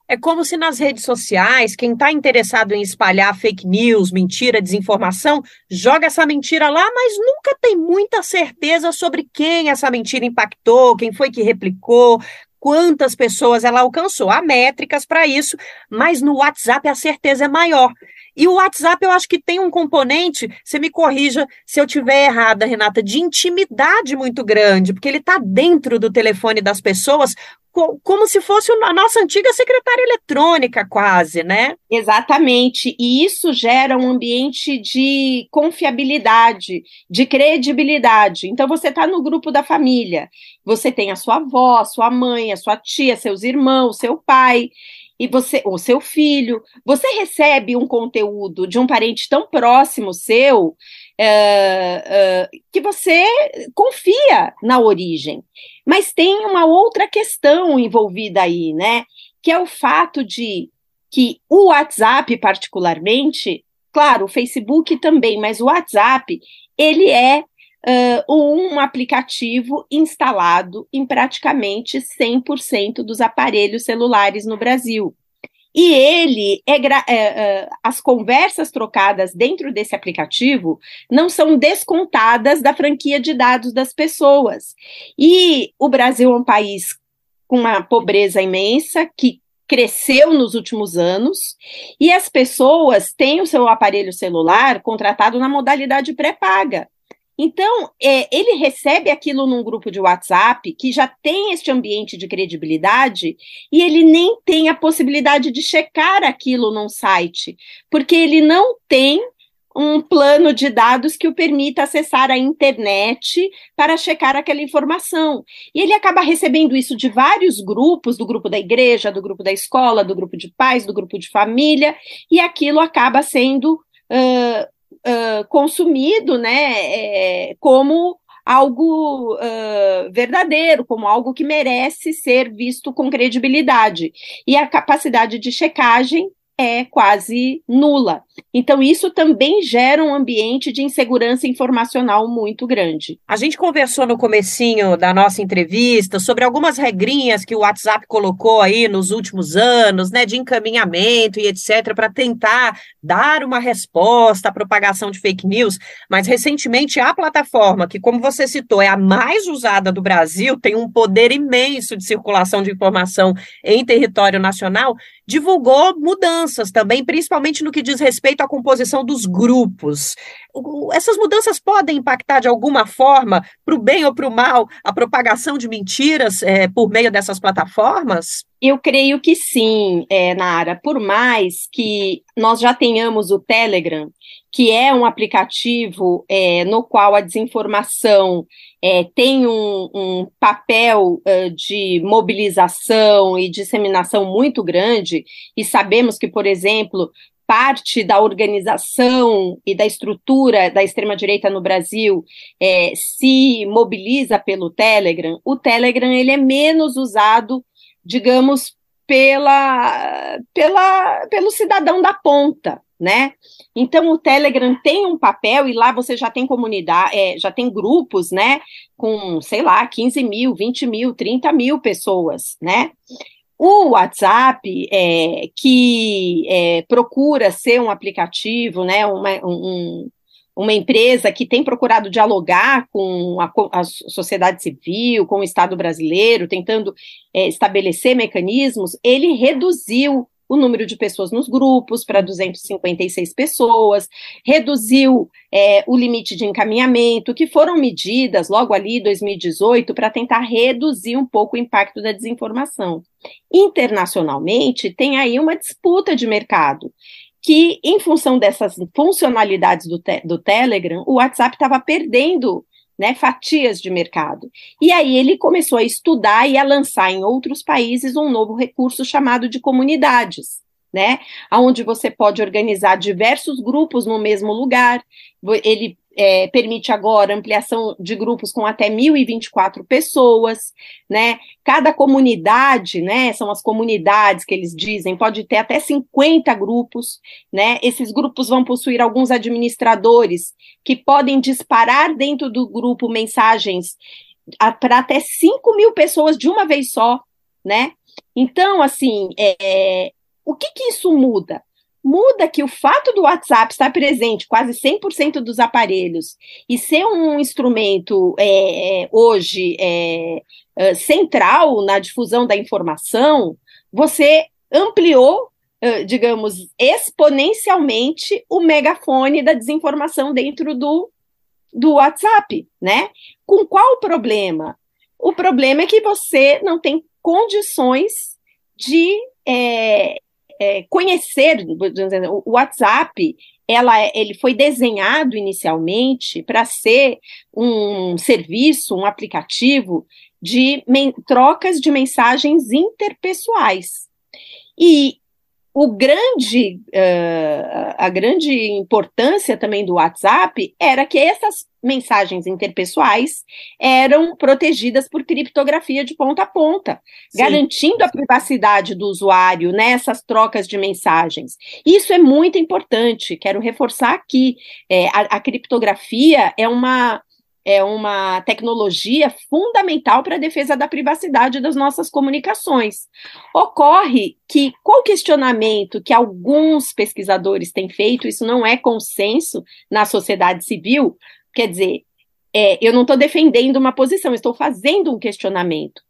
É como se nas redes sociais, quem está interessado em espalhar fake news, mentira, desinformação, joga essa mentira lá, mas nunca tem muita certeza sobre quem essa mentira impactou, quem foi que replicou, quantas pessoas ela alcançou. Há métricas para isso, mas no WhatsApp a certeza é maior. E o WhatsApp eu acho que tem um componente, você me corrija se eu tiver errada, Renata, de intimidade muito grande, porque ele está dentro do telefone das pessoas, como se fosse a nossa antiga secretária eletrônica, quase, né? Exatamente. E isso gera um ambiente de confiabilidade, de credibilidade. Então, você está no grupo da família, você tem a sua avó, sua mãe, a sua tia, seus irmãos, seu pai e você, o seu filho, você recebe um conteúdo de um parente tão próximo seu é, é, que você confia na origem. Mas tem uma outra questão envolvida aí, né? Que é o fato de que o WhatsApp, particularmente, claro, o Facebook também, mas o WhatsApp, ele é uh, um aplicativo instalado em praticamente 100% dos aparelhos celulares no Brasil. E ele é, é, é, as conversas trocadas dentro desse aplicativo não são descontadas da franquia de dados das pessoas. E o Brasil é um país com uma pobreza imensa que cresceu nos últimos anos e as pessoas têm o seu aparelho celular contratado na modalidade pré-paga. Então, é, ele recebe aquilo num grupo de WhatsApp que já tem este ambiente de credibilidade e ele nem tem a possibilidade de checar aquilo num site, porque ele não tem um plano de dados que o permita acessar a internet para checar aquela informação. E ele acaba recebendo isso de vários grupos, do grupo da igreja, do grupo da escola, do grupo de pais, do grupo de família, e aquilo acaba sendo uh, uh, consumido né, é, como algo uh, verdadeiro, como algo que merece ser visto com credibilidade. E a capacidade de checagem é quase nula. Então, isso também gera um ambiente de insegurança informacional muito grande. A gente conversou no comecinho da nossa entrevista sobre algumas regrinhas que o WhatsApp colocou aí nos últimos anos, né, de encaminhamento e etc, para tentar dar uma resposta à propagação de fake news, mas recentemente a plataforma, que como você citou, é a mais usada do Brasil, tem um poder imenso de circulação de informação em território nacional, divulgou mudanças também, principalmente no que diz respeito respeito à composição dos grupos. Essas mudanças podem impactar de alguma forma, para o bem ou para o mal, a propagação de mentiras é, por meio dessas plataformas? Eu creio que sim, é, Nara. Por mais que nós já tenhamos o Telegram, que é um aplicativo é, no qual a desinformação é, tem um, um papel uh, de mobilização e disseminação muito grande, e sabemos que, por exemplo, parte da organização e da estrutura da extrema-direita no Brasil é, se mobiliza pelo Telegram, o Telegram ele é menos usado, digamos, pela, pela, pelo cidadão da ponta, né? Então o Telegram tem um papel e lá você já tem comunidade, é, já tem grupos, né? Com, sei lá, 15 mil, 20 mil, 30 mil pessoas, né? O WhatsApp, é, que é, procura ser um aplicativo, né? Uma, um, uma empresa que tem procurado dialogar com a, a, sociedade civil, com o Estado brasileiro, tentando é, estabelecer mecanismos, ele reduziu o número de pessoas nos grupos para 256 pessoas, reduziu é, o limite de encaminhamento, que foram medidas logo ali 2018 para tentar reduzir um pouco o impacto da desinformação. Internacionalmente, tem aí uma disputa de mercado que, em função dessas funcionalidades do, te do Telegram, o WhatsApp estava perdendo né, fatias de mercado. E aí ele começou a estudar e a lançar em outros países um novo recurso chamado de comunidades, né, onde você pode organizar diversos grupos no mesmo lugar. Ele é, permite agora ampliação de grupos com até 1.024 pessoas, né? Cada comunidade, né? São as comunidades que eles dizem, pode ter até 50 grupos, né? Esses grupos vão possuir alguns administradores que podem disparar dentro do grupo mensagens para até 5 mil pessoas de uma vez só, né? Então, assim, é, o que, que isso muda? Muda que o fato do WhatsApp estar presente quase 100% dos aparelhos e ser um instrumento é, hoje é, é, central na difusão da informação, você ampliou, é, digamos, exponencialmente o megafone da desinformação dentro do, do WhatsApp, né? Com qual o problema? O problema é que você não tem condições de é, é, conhecer o WhatsApp, ela, ele foi desenhado inicialmente para ser um serviço, um aplicativo de trocas de mensagens interpessoais. E o grande, uh, a grande importância também do WhatsApp era que essas mensagens interpessoais eram protegidas por criptografia de ponta a ponta, Sim. garantindo a privacidade do usuário nessas trocas de mensagens. Isso é muito importante, quero reforçar aqui. É, a, a criptografia é uma é uma tecnologia fundamental para a defesa da privacidade das nossas comunicações. Ocorre que, qual questionamento que alguns pesquisadores têm feito, isso não é consenso na sociedade civil, quer dizer, é, eu não estou defendendo uma posição, estou fazendo um questionamento.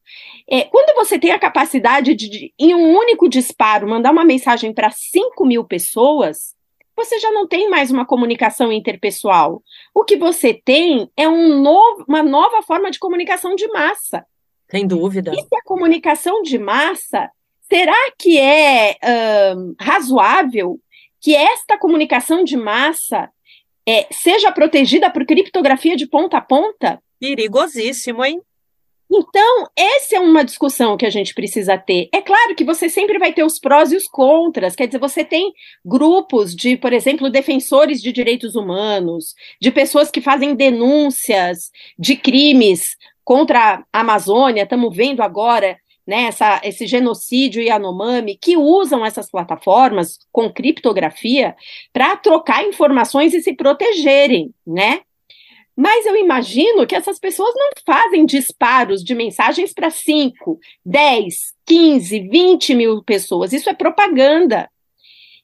É, quando você tem a capacidade de, de, em um único disparo, mandar uma mensagem para 5 mil pessoas, você já não tem mais uma comunicação interpessoal. O que você tem é um novo, uma nova forma de comunicação de massa. Sem dúvida. E se a comunicação de massa, será que é um, razoável que esta comunicação de massa é, seja protegida por criptografia de ponta a ponta? Perigosíssimo, hein? Então, essa é uma discussão que a gente precisa ter. É claro que você sempre vai ter os prós e os contras, quer dizer, você tem grupos de, por exemplo, defensores de direitos humanos, de pessoas que fazem denúncias de crimes contra a Amazônia, estamos vendo agora né, essa, esse genocídio Yanomami, que usam essas plataformas com criptografia para trocar informações e se protegerem, né? Mas eu imagino que essas pessoas não fazem disparos de mensagens para 5, 10, 15, 20 mil pessoas. Isso é propaganda.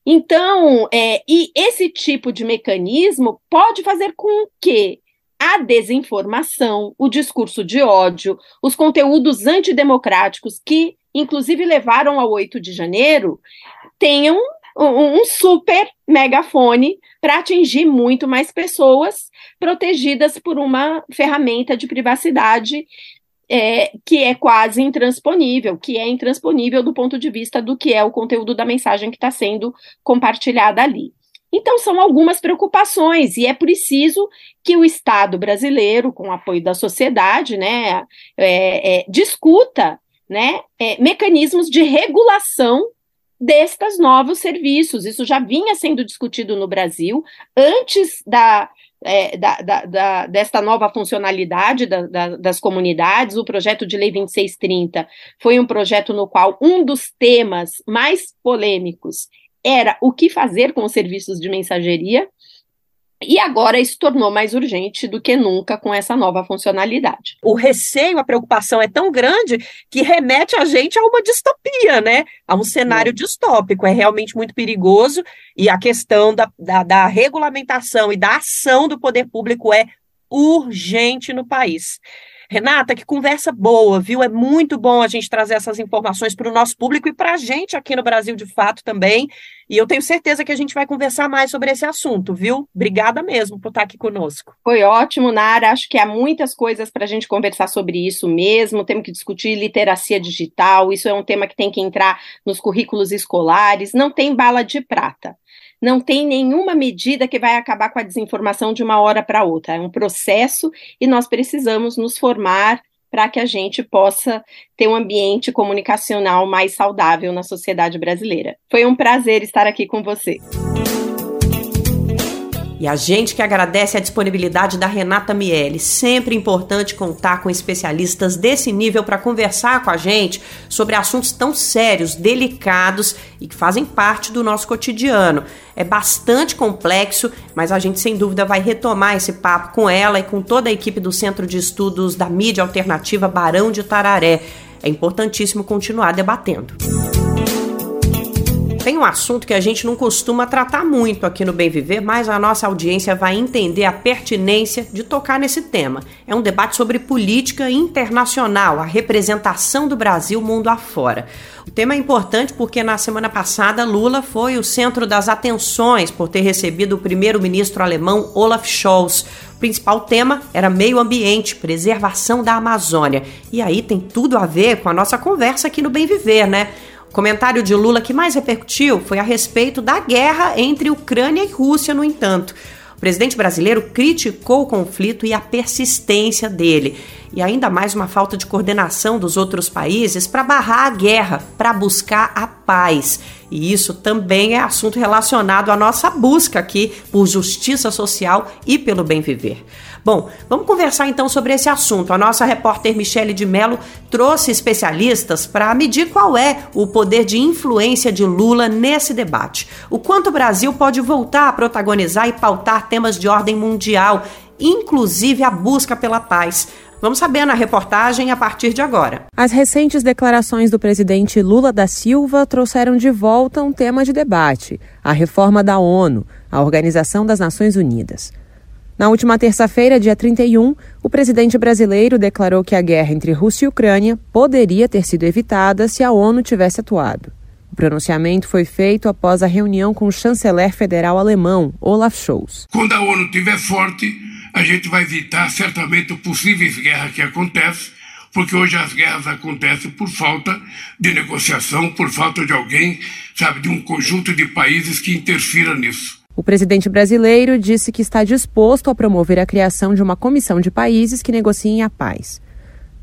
Então, é, e esse tipo de mecanismo pode fazer com que a desinformação, o discurso de ódio, os conteúdos antidemocráticos que, inclusive, levaram ao 8 de janeiro, tenham um, um super megafone para atingir muito mais pessoas protegidas por uma ferramenta de privacidade é, que é quase intransponível, que é intransponível do ponto de vista do que é o conteúdo da mensagem que está sendo compartilhada ali. Então, são algumas preocupações, e é preciso que o Estado brasileiro, com o apoio da sociedade, né, é, é, discuta né, é, mecanismos de regulação destes novos serviços. Isso já vinha sendo discutido no Brasil antes da, é, da, da, da, desta nova funcionalidade das comunidades. O projeto de lei 2630 foi um projeto no qual um dos temas mais polêmicos era o que fazer com os serviços de mensageria. E agora isso tornou mais urgente do que nunca com essa nova funcionalidade. O receio, a preocupação é tão grande que remete a gente a uma distopia, né? A um cenário distópico. É realmente muito perigoso e a questão da, da, da regulamentação e da ação do poder público é urgente no país. Renata, que conversa boa, viu? É muito bom a gente trazer essas informações para o nosso público e para a gente aqui no Brasil de fato também. E eu tenho certeza que a gente vai conversar mais sobre esse assunto, viu? Obrigada mesmo por estar aqui conosco. Foi ótimo, Nara. Acho que há muitas coisas para a gente conversar sobre isso mesmo. Temos que discutir literacia digital. Isso é um tema que tem que entrar nos currículos escolares. Não tem bala de prata não tem nenhuma medida que vai acabar com a desinformação de uma hora para outra. É um processo e nós precisamos nos formar para que a gente possa ter um ambiente comunicacional mais saudável na sociedade brasileira. Foi um prazer estar aqui com você. E a gente que agradece a disponibilidade da Renata Miele. Sempre importante contar com especialistas desse nível para conversar com a gente sobre assuntos tão sérios, delicados e que fazem parte do nosso cotidiano. É bastante complexo, mas a gente sem dúvida vai retomar esse papo com ela e com toda a equipe do Centro de Estudos da Mídia Alternativa Barão de Tararé. É importantíssimo continuar debatendo tem um assunto que a gente não costuma tratar muito aqui no Bem Viver, mas a nossa audiência vai entender a pertinência de tocar nesse tema. É um debate sobre política internacional, a representação do Brasil mundo afora. O tema é importante porque na semana passada Lula foi o centro das atenções por ter recebido o primeiro-ministro alemão Olaf Scholz. O principal tema era meio ambiente, preservação da Amazônia. E aí tem tudo a ver com a nossa conversa aqui no Bem Viver, né? Comentário de Lula que mais repercutiu foi a respeito da guerra entre Ucrânia e Rússia, no entanto. O presidente brasileiro criticou o conflito e a persistência dele, e ainda mais uma falta de coordenação dos outros países para barrar a guerra, para buscar a paz. E isso também é assunto relacionado à nossa busca aqui por justiça social e pelo bem viver. Bom, vamos conversar então sobre esse assunto. A nossa repórter Michele de Mello trouxe especialistas para medir qual é o poder de influência de Lula nesse debate. O quanto o Brasil pode voltar a protagonizar e pautar temas de ordem mundial, inclusive a busca pela paz. Vamos saber na reportagem a partir de agora. As recentes declarações do presidente Lula da Silva trouxeram de volta um tema de debate: a reforma da ONU, a Organização das Nações Unidas. Na última terça-feira, dia 31, o presidente brasileiro declarou que a guerra entre Rússia e Ucrânia poderia ter sido evitada se a ONU tivesse atuado. O pronunciamento foi feito após a reunião com o chanceler federal alemão, Olaf Scholz. Quando a ONU estiver forte, a gente vai evitar certamente possíveis guerras que acontecem, porque hoje as guerras acontecem por falta de negociação, por falta de alguém, sabe, de um conjunto de países que interfira nisso. O presidente brasileiro disse que está disposto a promover a criação de uma comissão de países que negociem a paz.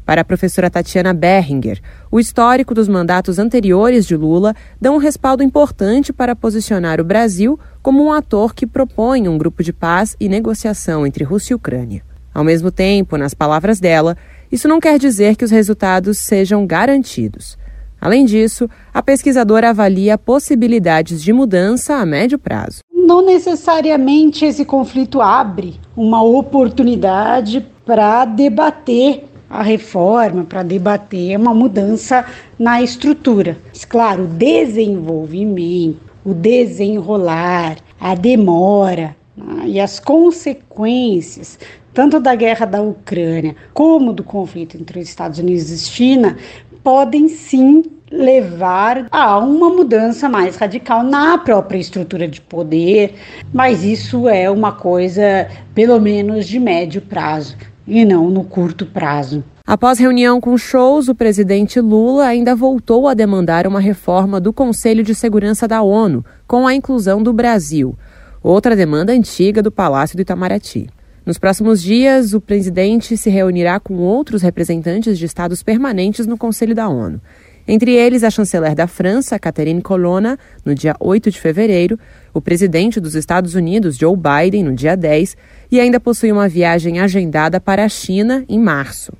Para a professora Tatiana Berringer, o histórico dos mandatos anteriores de Lula dá um respaldo importante para posicionar o Brasil como um ator que propõe um grupo de paz e negociação entre Rússia e Ucrânia. Ao mesmo tempo, nas palavras dela, isso não quer dizer que os resultados sejam garantidos. Além disso, a pesquisadora avalia possibilidades de mudança a médio prazo não necessariamente esse conflito abre uma oportunidade para debater a reforma, para debater uma mudança na estrutura. Mas, claro, o desenvolvimento, o desenrolar, a demora né, e as consequências tanto da guerra da Ucrânia como do conflito entre os Estados Unidos e China podem sim levar a uma mudança mais radical na própria estrutura de poder, mas isso é uma coisa, pelo menos, de médio prazo e não no curto prazo. Após reunião com shows, o presidente Lula ainda voltou a demandar uma reforma do Conselho de Segurança da ONU, com a inclusão do Brasil, outra demanda antiga do Palácio do Itamaraty. Nos próximos dias, o presidente se reunirá com outros representantes de estados permanentes no Conselho da ONU. Entre eles, a chanceler da França, Catherine Colonna, no dia 8 de fevereiro, o presidente dos Estados Unidos, Joe Biden, no dia 10, e ainda possui uma viagem agendada para a China em março.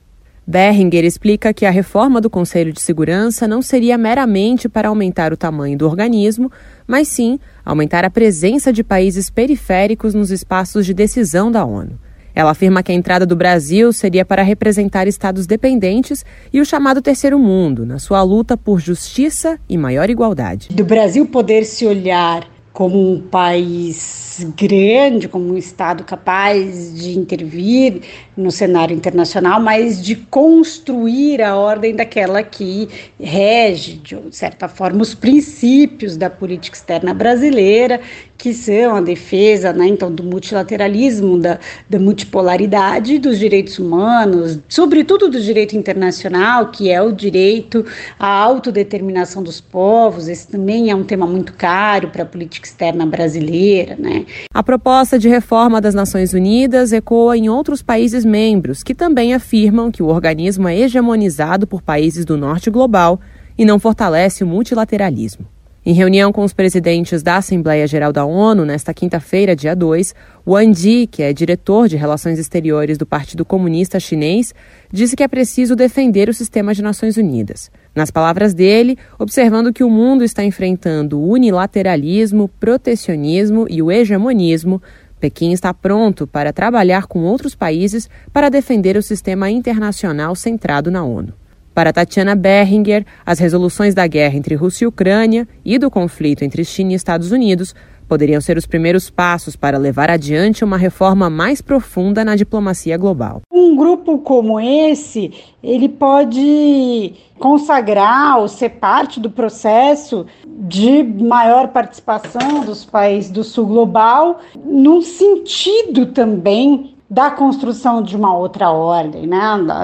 Berringer explica que a reforma do Conselho de Segurança não seria meramente para aumentar o tamanho do organismo, mas sim aumentar a presença de países periféricos nos espaços de decisão da ONU. Ela afirma que a entrada do Brasil seria para representar estados dependentes e o chamado terceiro mundo, na sua luta por justiça e maior igualdade. Do Brasil poder se olhar como um país grande, como um Estado capaz de intervir no cenário internacional, mas de construir a ordem daquela que rege, de certa forma, os princípios da política externa brasileira, que são a defesa né, então, do multilateralismo, da, da multipolaridade dos direitos humanos, sobretudo do direito internacional, que é o direito à autodeterminação dos povos. Esse também é um tema muito caro para a política externa brasileira. Né? A proposta de reforma das Nações Unidas ecoa em outros países membros, que também afirmam que o organismo é hegemonizado por países do norte global e não fortalece o multilateralismo. Em reunião com os presidentes da Assembleia Geral da ONU, nesta quinta-feira, dia 2, Wang Yi, que é diretor de Relações Exteriores do Partido Comunista Chinês, disse que é preciso defender o sistema de Nações Unidas. Nas palavras dele, observando que o mundo está enfrentando o unilateralismo, protecionismo e o hegemonismo, Pequim está pronto para trabalhar com outros países para defender o sistema internacional centrado na ONU. Para Tatiana Berringer, as resoluções da guerra entre Rússia e Ucrânia e do conflito entre China e Estados Unidos poderiam ser os primeiros passos para levar adiante uma reforma mais profunda na diplomacia global. Um grupo como esse, ele pode consagrar ou ser parte do processo de maior participação dos países do sul global, num sentido também da construção de uma outra ordem, né,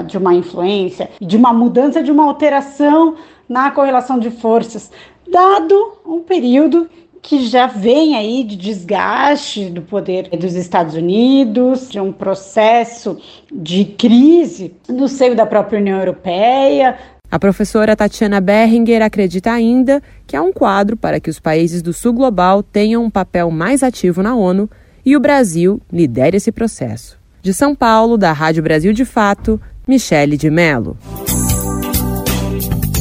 de uma influência, de uma mudança, de uma alteração na correlação de forças, dado um período que já vem aí de desgaste do poder dos Estados Unidos, de um processo de crise no seio da própria União Europeia. A professora Tatiana Berringer acredita ainda que há um quadro para que os países do sul global tenham um papel mais ativo na ONU e o Brasil lidere esse processo. De São Paulo, da Rádio Brasil de Fato, Michele de Mello.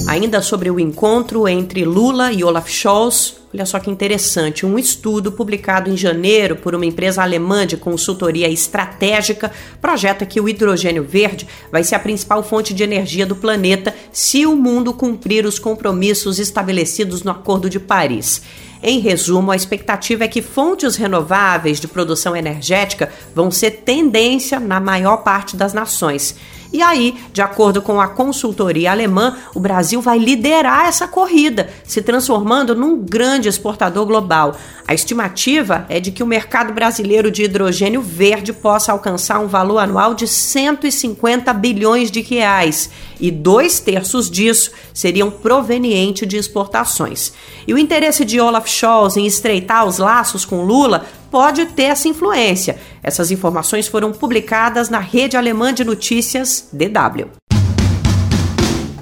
Ainda sobre o encontro entre Lula e Olaf Scholz, olha só que interessante, um estudo publicado em janeiro por uma empresa alemã de consultoria estratégica projeta que o hidrogênio verde vai ser a principal fonte de energia do planeta se o mundo cumprir os compromissos estabelecidos no Acordo de Paris. Em resumo, a expectativa é que fontes renováveis de produção energética vão ser tendência na maior parte das nações. E aí, de acordo com a consultoria alemã, o Brasil vai liderar essa corrida, se transformando num grande exportador global. A estimativa é de que o mercado brasileiro de hidrogênio verde possa alcançar um valor anual de 150 bilhões de reais, e dois terços disso seriam provenientes de exportações. E o interesse de Olaf Scholz em estreitar os laços com Lula pode ter essa influência. Essas informações foram publicadas na rede alemã de notícias DW.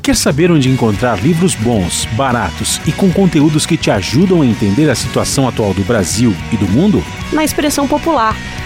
Quer saber onde encontrar livros bons, baratos e com conteúdos que te ajudam a entender a situação atual do Brasil e do mundo? Na Expressão Popular.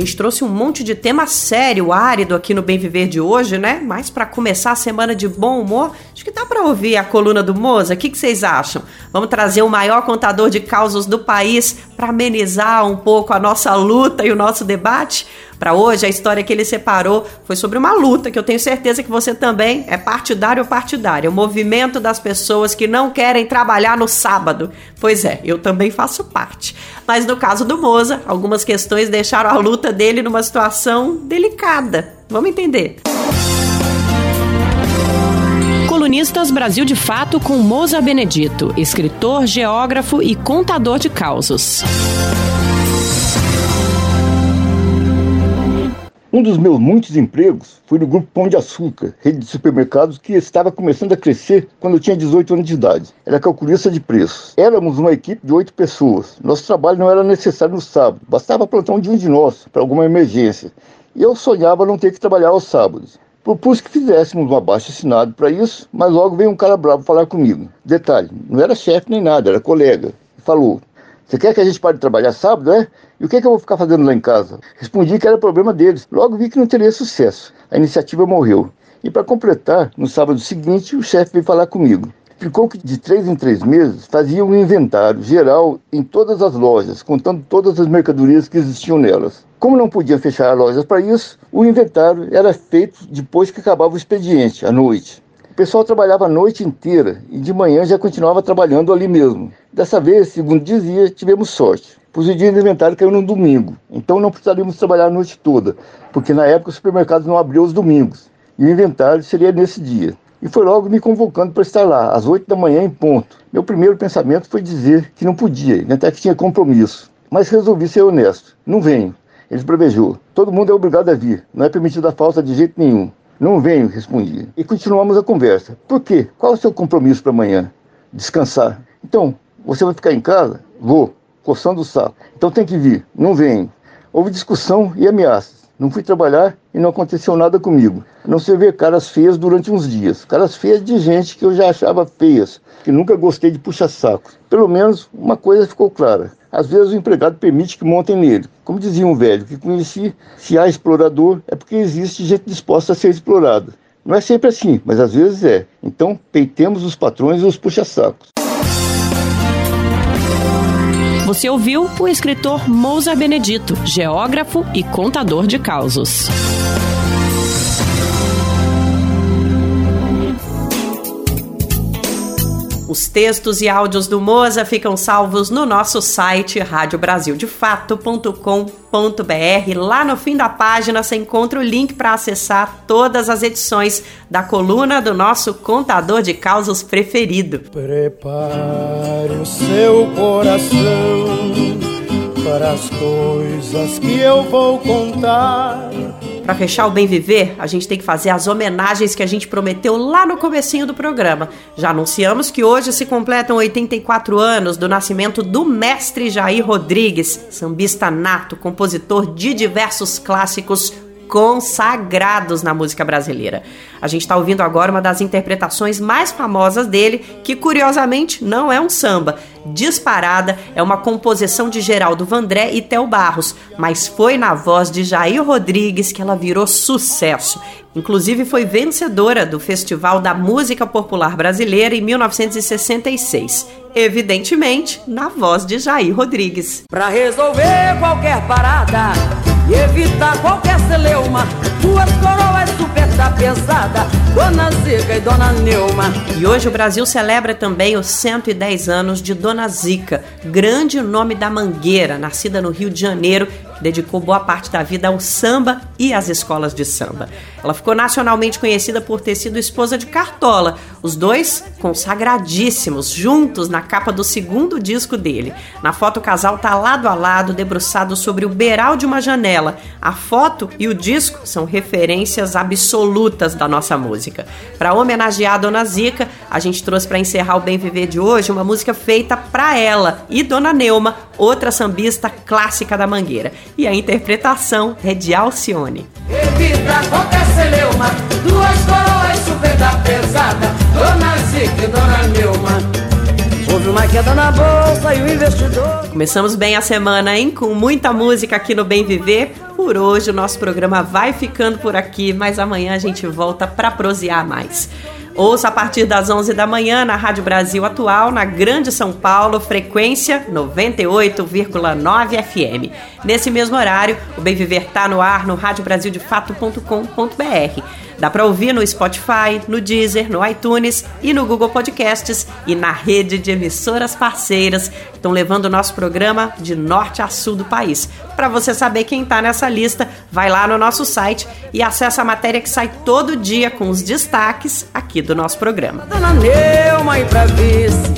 Gente trouxe um monte de tema sério, árido aqui no Bem Viver de hoje, né? Mas para começar a semana de bom humor, acho que dá para ouvir a coluna do Moza. O que, que vocês acham? Vamos trazer o maior contador de causos do país para amenizar um pouco a nossa luta e o nosso debate? Para hoje, a história que ele separou foi sobre uma luta que eu tenho certeza que você também é partidário ou partidária. O movimento das pessoas que não querem trabalhar no sábado. Pois é, eu também faço parte. Mas no caso do Moza, algumas questões deixaram a luta dele numa situação delicada. Vamos entender. Colunistas Brasil de Fato com Moza Benedito, escritor, geógrafo e contador de causos. Um dos meus muitos empregos foi no Grupo Pão de Açúcar, rede de supermercados que estava começando a crescer quando eu tinha 18 anos de idade. Era calculista de preços. Éramos uma equipe de oito pessoas. Nosso trabalho não era necessário no sábado, bastava plantar um dia de nós para alguma emergência. E eu sonhava não ter que trabalhar aos sábados. Propus que fizéssemos um abaixo assinado para isso, mas logo veio um cara bravo falar comigo. Detalhe, não era chefe nem nada, era colega. Falou: Você quer que a gente pare de trabalhar sábado, é? E o que, é que eu vou ficar fazendo lá em casa? Respondi que era problema deles. Logo vi que não teria sucesso. A iniciativa morreu. E para completar, no sábado seguinte, o chefe veio falar comigo. Explicou que de três em três meses fazia um inventário geral em todas as lojas, contando todas as mercadorias que existiam nelas. Como não podia fechar as lojas para isso, o inventário era feito depois que acabava o expediente, à noite. O pessoal trabalhava a noite inteira e de manhã já continuava trabalhando ali mesmo. Dessa vez, segundo dizia, tivemos sorte pois o dia do inventário caiu no domingo. Então não precisaríamos trabalhar a noite toda, porque na época os supermercados não abriam os domingos. E o inventário seria nesse dia. E foi logo me convocando para estar lá, às 8 da manhã em ponto. Meu primeiro pensamento foi dizer que não podia, até que tinha compromisso. Mas resolvi ser honesto. Não venho. Ele bravejou. Todo mundo é obrigado a vir. Não é permitido a falta de jeito nenhum. Não venho, respondi. E continuamos a conversa. Por quê? Qual é o seu compromisso para amanhã? Descansar. Então, você vai ficar em casa? Vou coçando o saco. Então tem que vir. Não vem. Houve discussão e ameaças. Não fui trabalhar e não aconteceu nada comigo. Não se ver caras feias durante uns dias. Caras feias de gente que eu já achava feias, que nunca gostei de puxa-saco. Pelo menos uma coisa ficou clara. Às vezes o empregado permite que montem nele. Como dizia um velho que conheci, se há explorador é porque existe gente disposta a ser explorada. Não é sempre assim, mas às vezes é. Então, peitemos os patrões e os puxa-sacos. Você ouviu o escritor Mousa Benedito, geógrafo e contador de causos. Os textos e áudios do Moza ficam salvos no nosso site radiobrasildefato.com.br. Lá no fim da página você encontra o link para acessar todas as edições da coluna do nosso contador de causas preferido. Prepare o seu coração para as coisas que eu vou contar para fechar o Bem Viver, a gente tem que fazer as homenagens que a gente prometeu lá no comecinho do programa. Já anunciamos que hoje se completam 84 anos do nascimento do mestre Jair Rodrigues, sambista nato, compositor de diversos clássicos consagrados na música brasileira. A gente está ouvindo agora uma das interpretações mais famosas dele, que curiosamente não é um samba. Disparada é uma composição de Geraldo Vandré e Theo Barros, mas foi na voz de Jair Rodrigues que ela virou sucesso. Inclusive foi vencedora do Festival da Música Popular Brasileira em 1966. Evidentemente, na voz de Jair Rodrigues. Para resolver qualquer parada e evitar qualquer celeuma. Duas coroas super da pesada, Dona Zica e Dona Neuma. E hoje o Brasil celebra também os 110 anos de Dona Zica, grande nome da Mangueira, nascida no Rio de Janeiro dedicou boa parte da vida ao samba e às escolas de samba. Ela ficou nacionalmente conhecida por ter sido esposa de Cartola, os dois consagradíssimos, juntos na capa do segundo disco dele. Na foto, o casal tá lado a lado, debruçado sobre o beiral de uma janela. A foto e o disco são referências absolutas da nossa música. Para homenagear a Dona Zica, a gente trouxe para encerrar o Bem Viver de hoje uma música feita para ela e Dona Neuma, outra sambista clássica da Mangueira e a interpretação é de Alcione. Evita qualquer celeuma, duas coroas super da pesada, Dona Zica e Dona. Houve uma queda na bolsa e o investidor. Começamos bem a semana, hein? Com muita música aqui no Bem Viver. por hoje o nosso programa vai ficando por aqui, mas amanhã a gente volta para prosear mais. Ouça a partir das 11 da manhã na Rádio Brasil Atual, na Grande São Paulo, frequência 98,9 FM. Nesse mesmo horário, o Bem Viver está no ar no radiobrasildefato.com.br. Dá para ouvir no Spotify, no Deezer, no iTunes e no Google Podcasts e na rede de emissoras parceiras que estão levando o nosso programa de norte a sul do país. Para você saber quem está nessa lista, vai lá no nosso site e acessa a matéria que sai todo dia com os destaques aqui do nosso programa.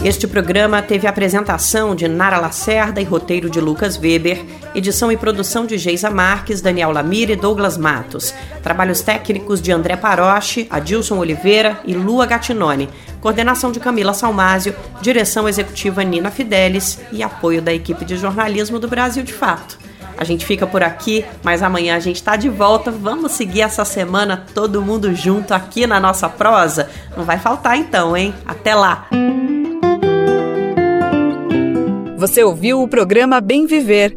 Este programa teve apresentação de Nara Lacerda e roteiro de Lucas Weber, edição e produção de Geisa Marques, Daniel Lamir e Douglas Matos. Trabalhos técnicos de André Paroche, Adilson Oliveira e Lua Gattinone. Coordenação de Camila Salmásio, direção executiva Nina Fidelis e apoio da equipe de jornalismo do Brasil de Fato. A gente fica por aqui, mas amanhã a gente está de volta. Vamos seguir essa semana todo mundo junto aqui na nossa prosa? Não vai faltar então, hein? Até lá! Você ouviu o programa Bem Viver,